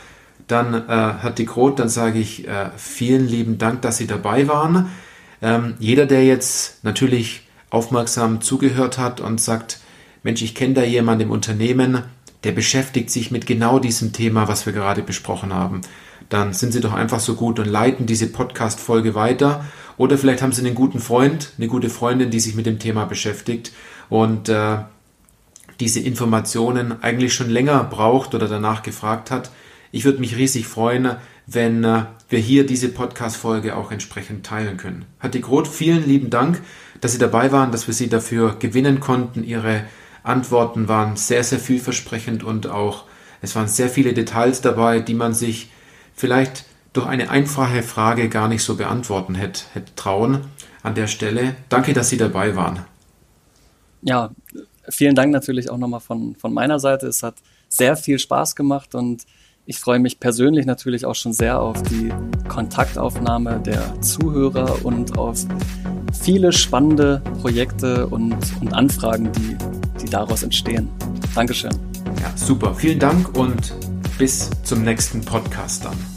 [SPEAKER 1] dann äh, hat die Grot, dann sage ich äh, vielen lieben Dank, dass Sie dabei waren. Ähm, jeder, der jetzt natürlich aufmerksam zugehört hat und sagt, Mensch, ich kenne da jemanden im Unternehmen, der beschäftigt sich mit genau diesem Thema, was wir gerade besprochen haben. Dann sind Sie doch einfach so gut und leiten diese Podcast-Folge weiter. Oder vielleicht haben Sie einen guten Freund, eine gute Freundin, die sich mit dem Thema beschäftigt und äh, diese Informationen eigentlich schon länger braucht oder danach gefragt hat. Ich würde mich riesig freuen, wenn äh, wir hier diese Podcast-Folge auch entsprechend teilen können. Hatte Groth, vielen lieben Dank, dass Sie dabei waren, dass wir Sie dafür gewinnen konnten. Ihre Antworten waren sehr, sehr vielversprechend und auch es waren sehr viele Details dabei, die man sich vielleicht durch eine einfache Frage gar nicht so beantworten hätte, hätte trauen an der Stelle. Danke, dass Sie dabei waren.
[SPEAKER 2] Ja, vielen Dank natürlich auch nochmal von, von meiner Seite. Es hat sehr viel Spaß gemacht und ich freue mich persönlich natürlich auch schon sehr auf die Kontaktaufnahme der Zuhörer und auf viele spannende Projekte und, und Anfragen, die, die daraus entstehen. Dankeschön.
[SPEAKER 1] Ja, super. Vielen Dank und bis zum nächsten Podcast dann.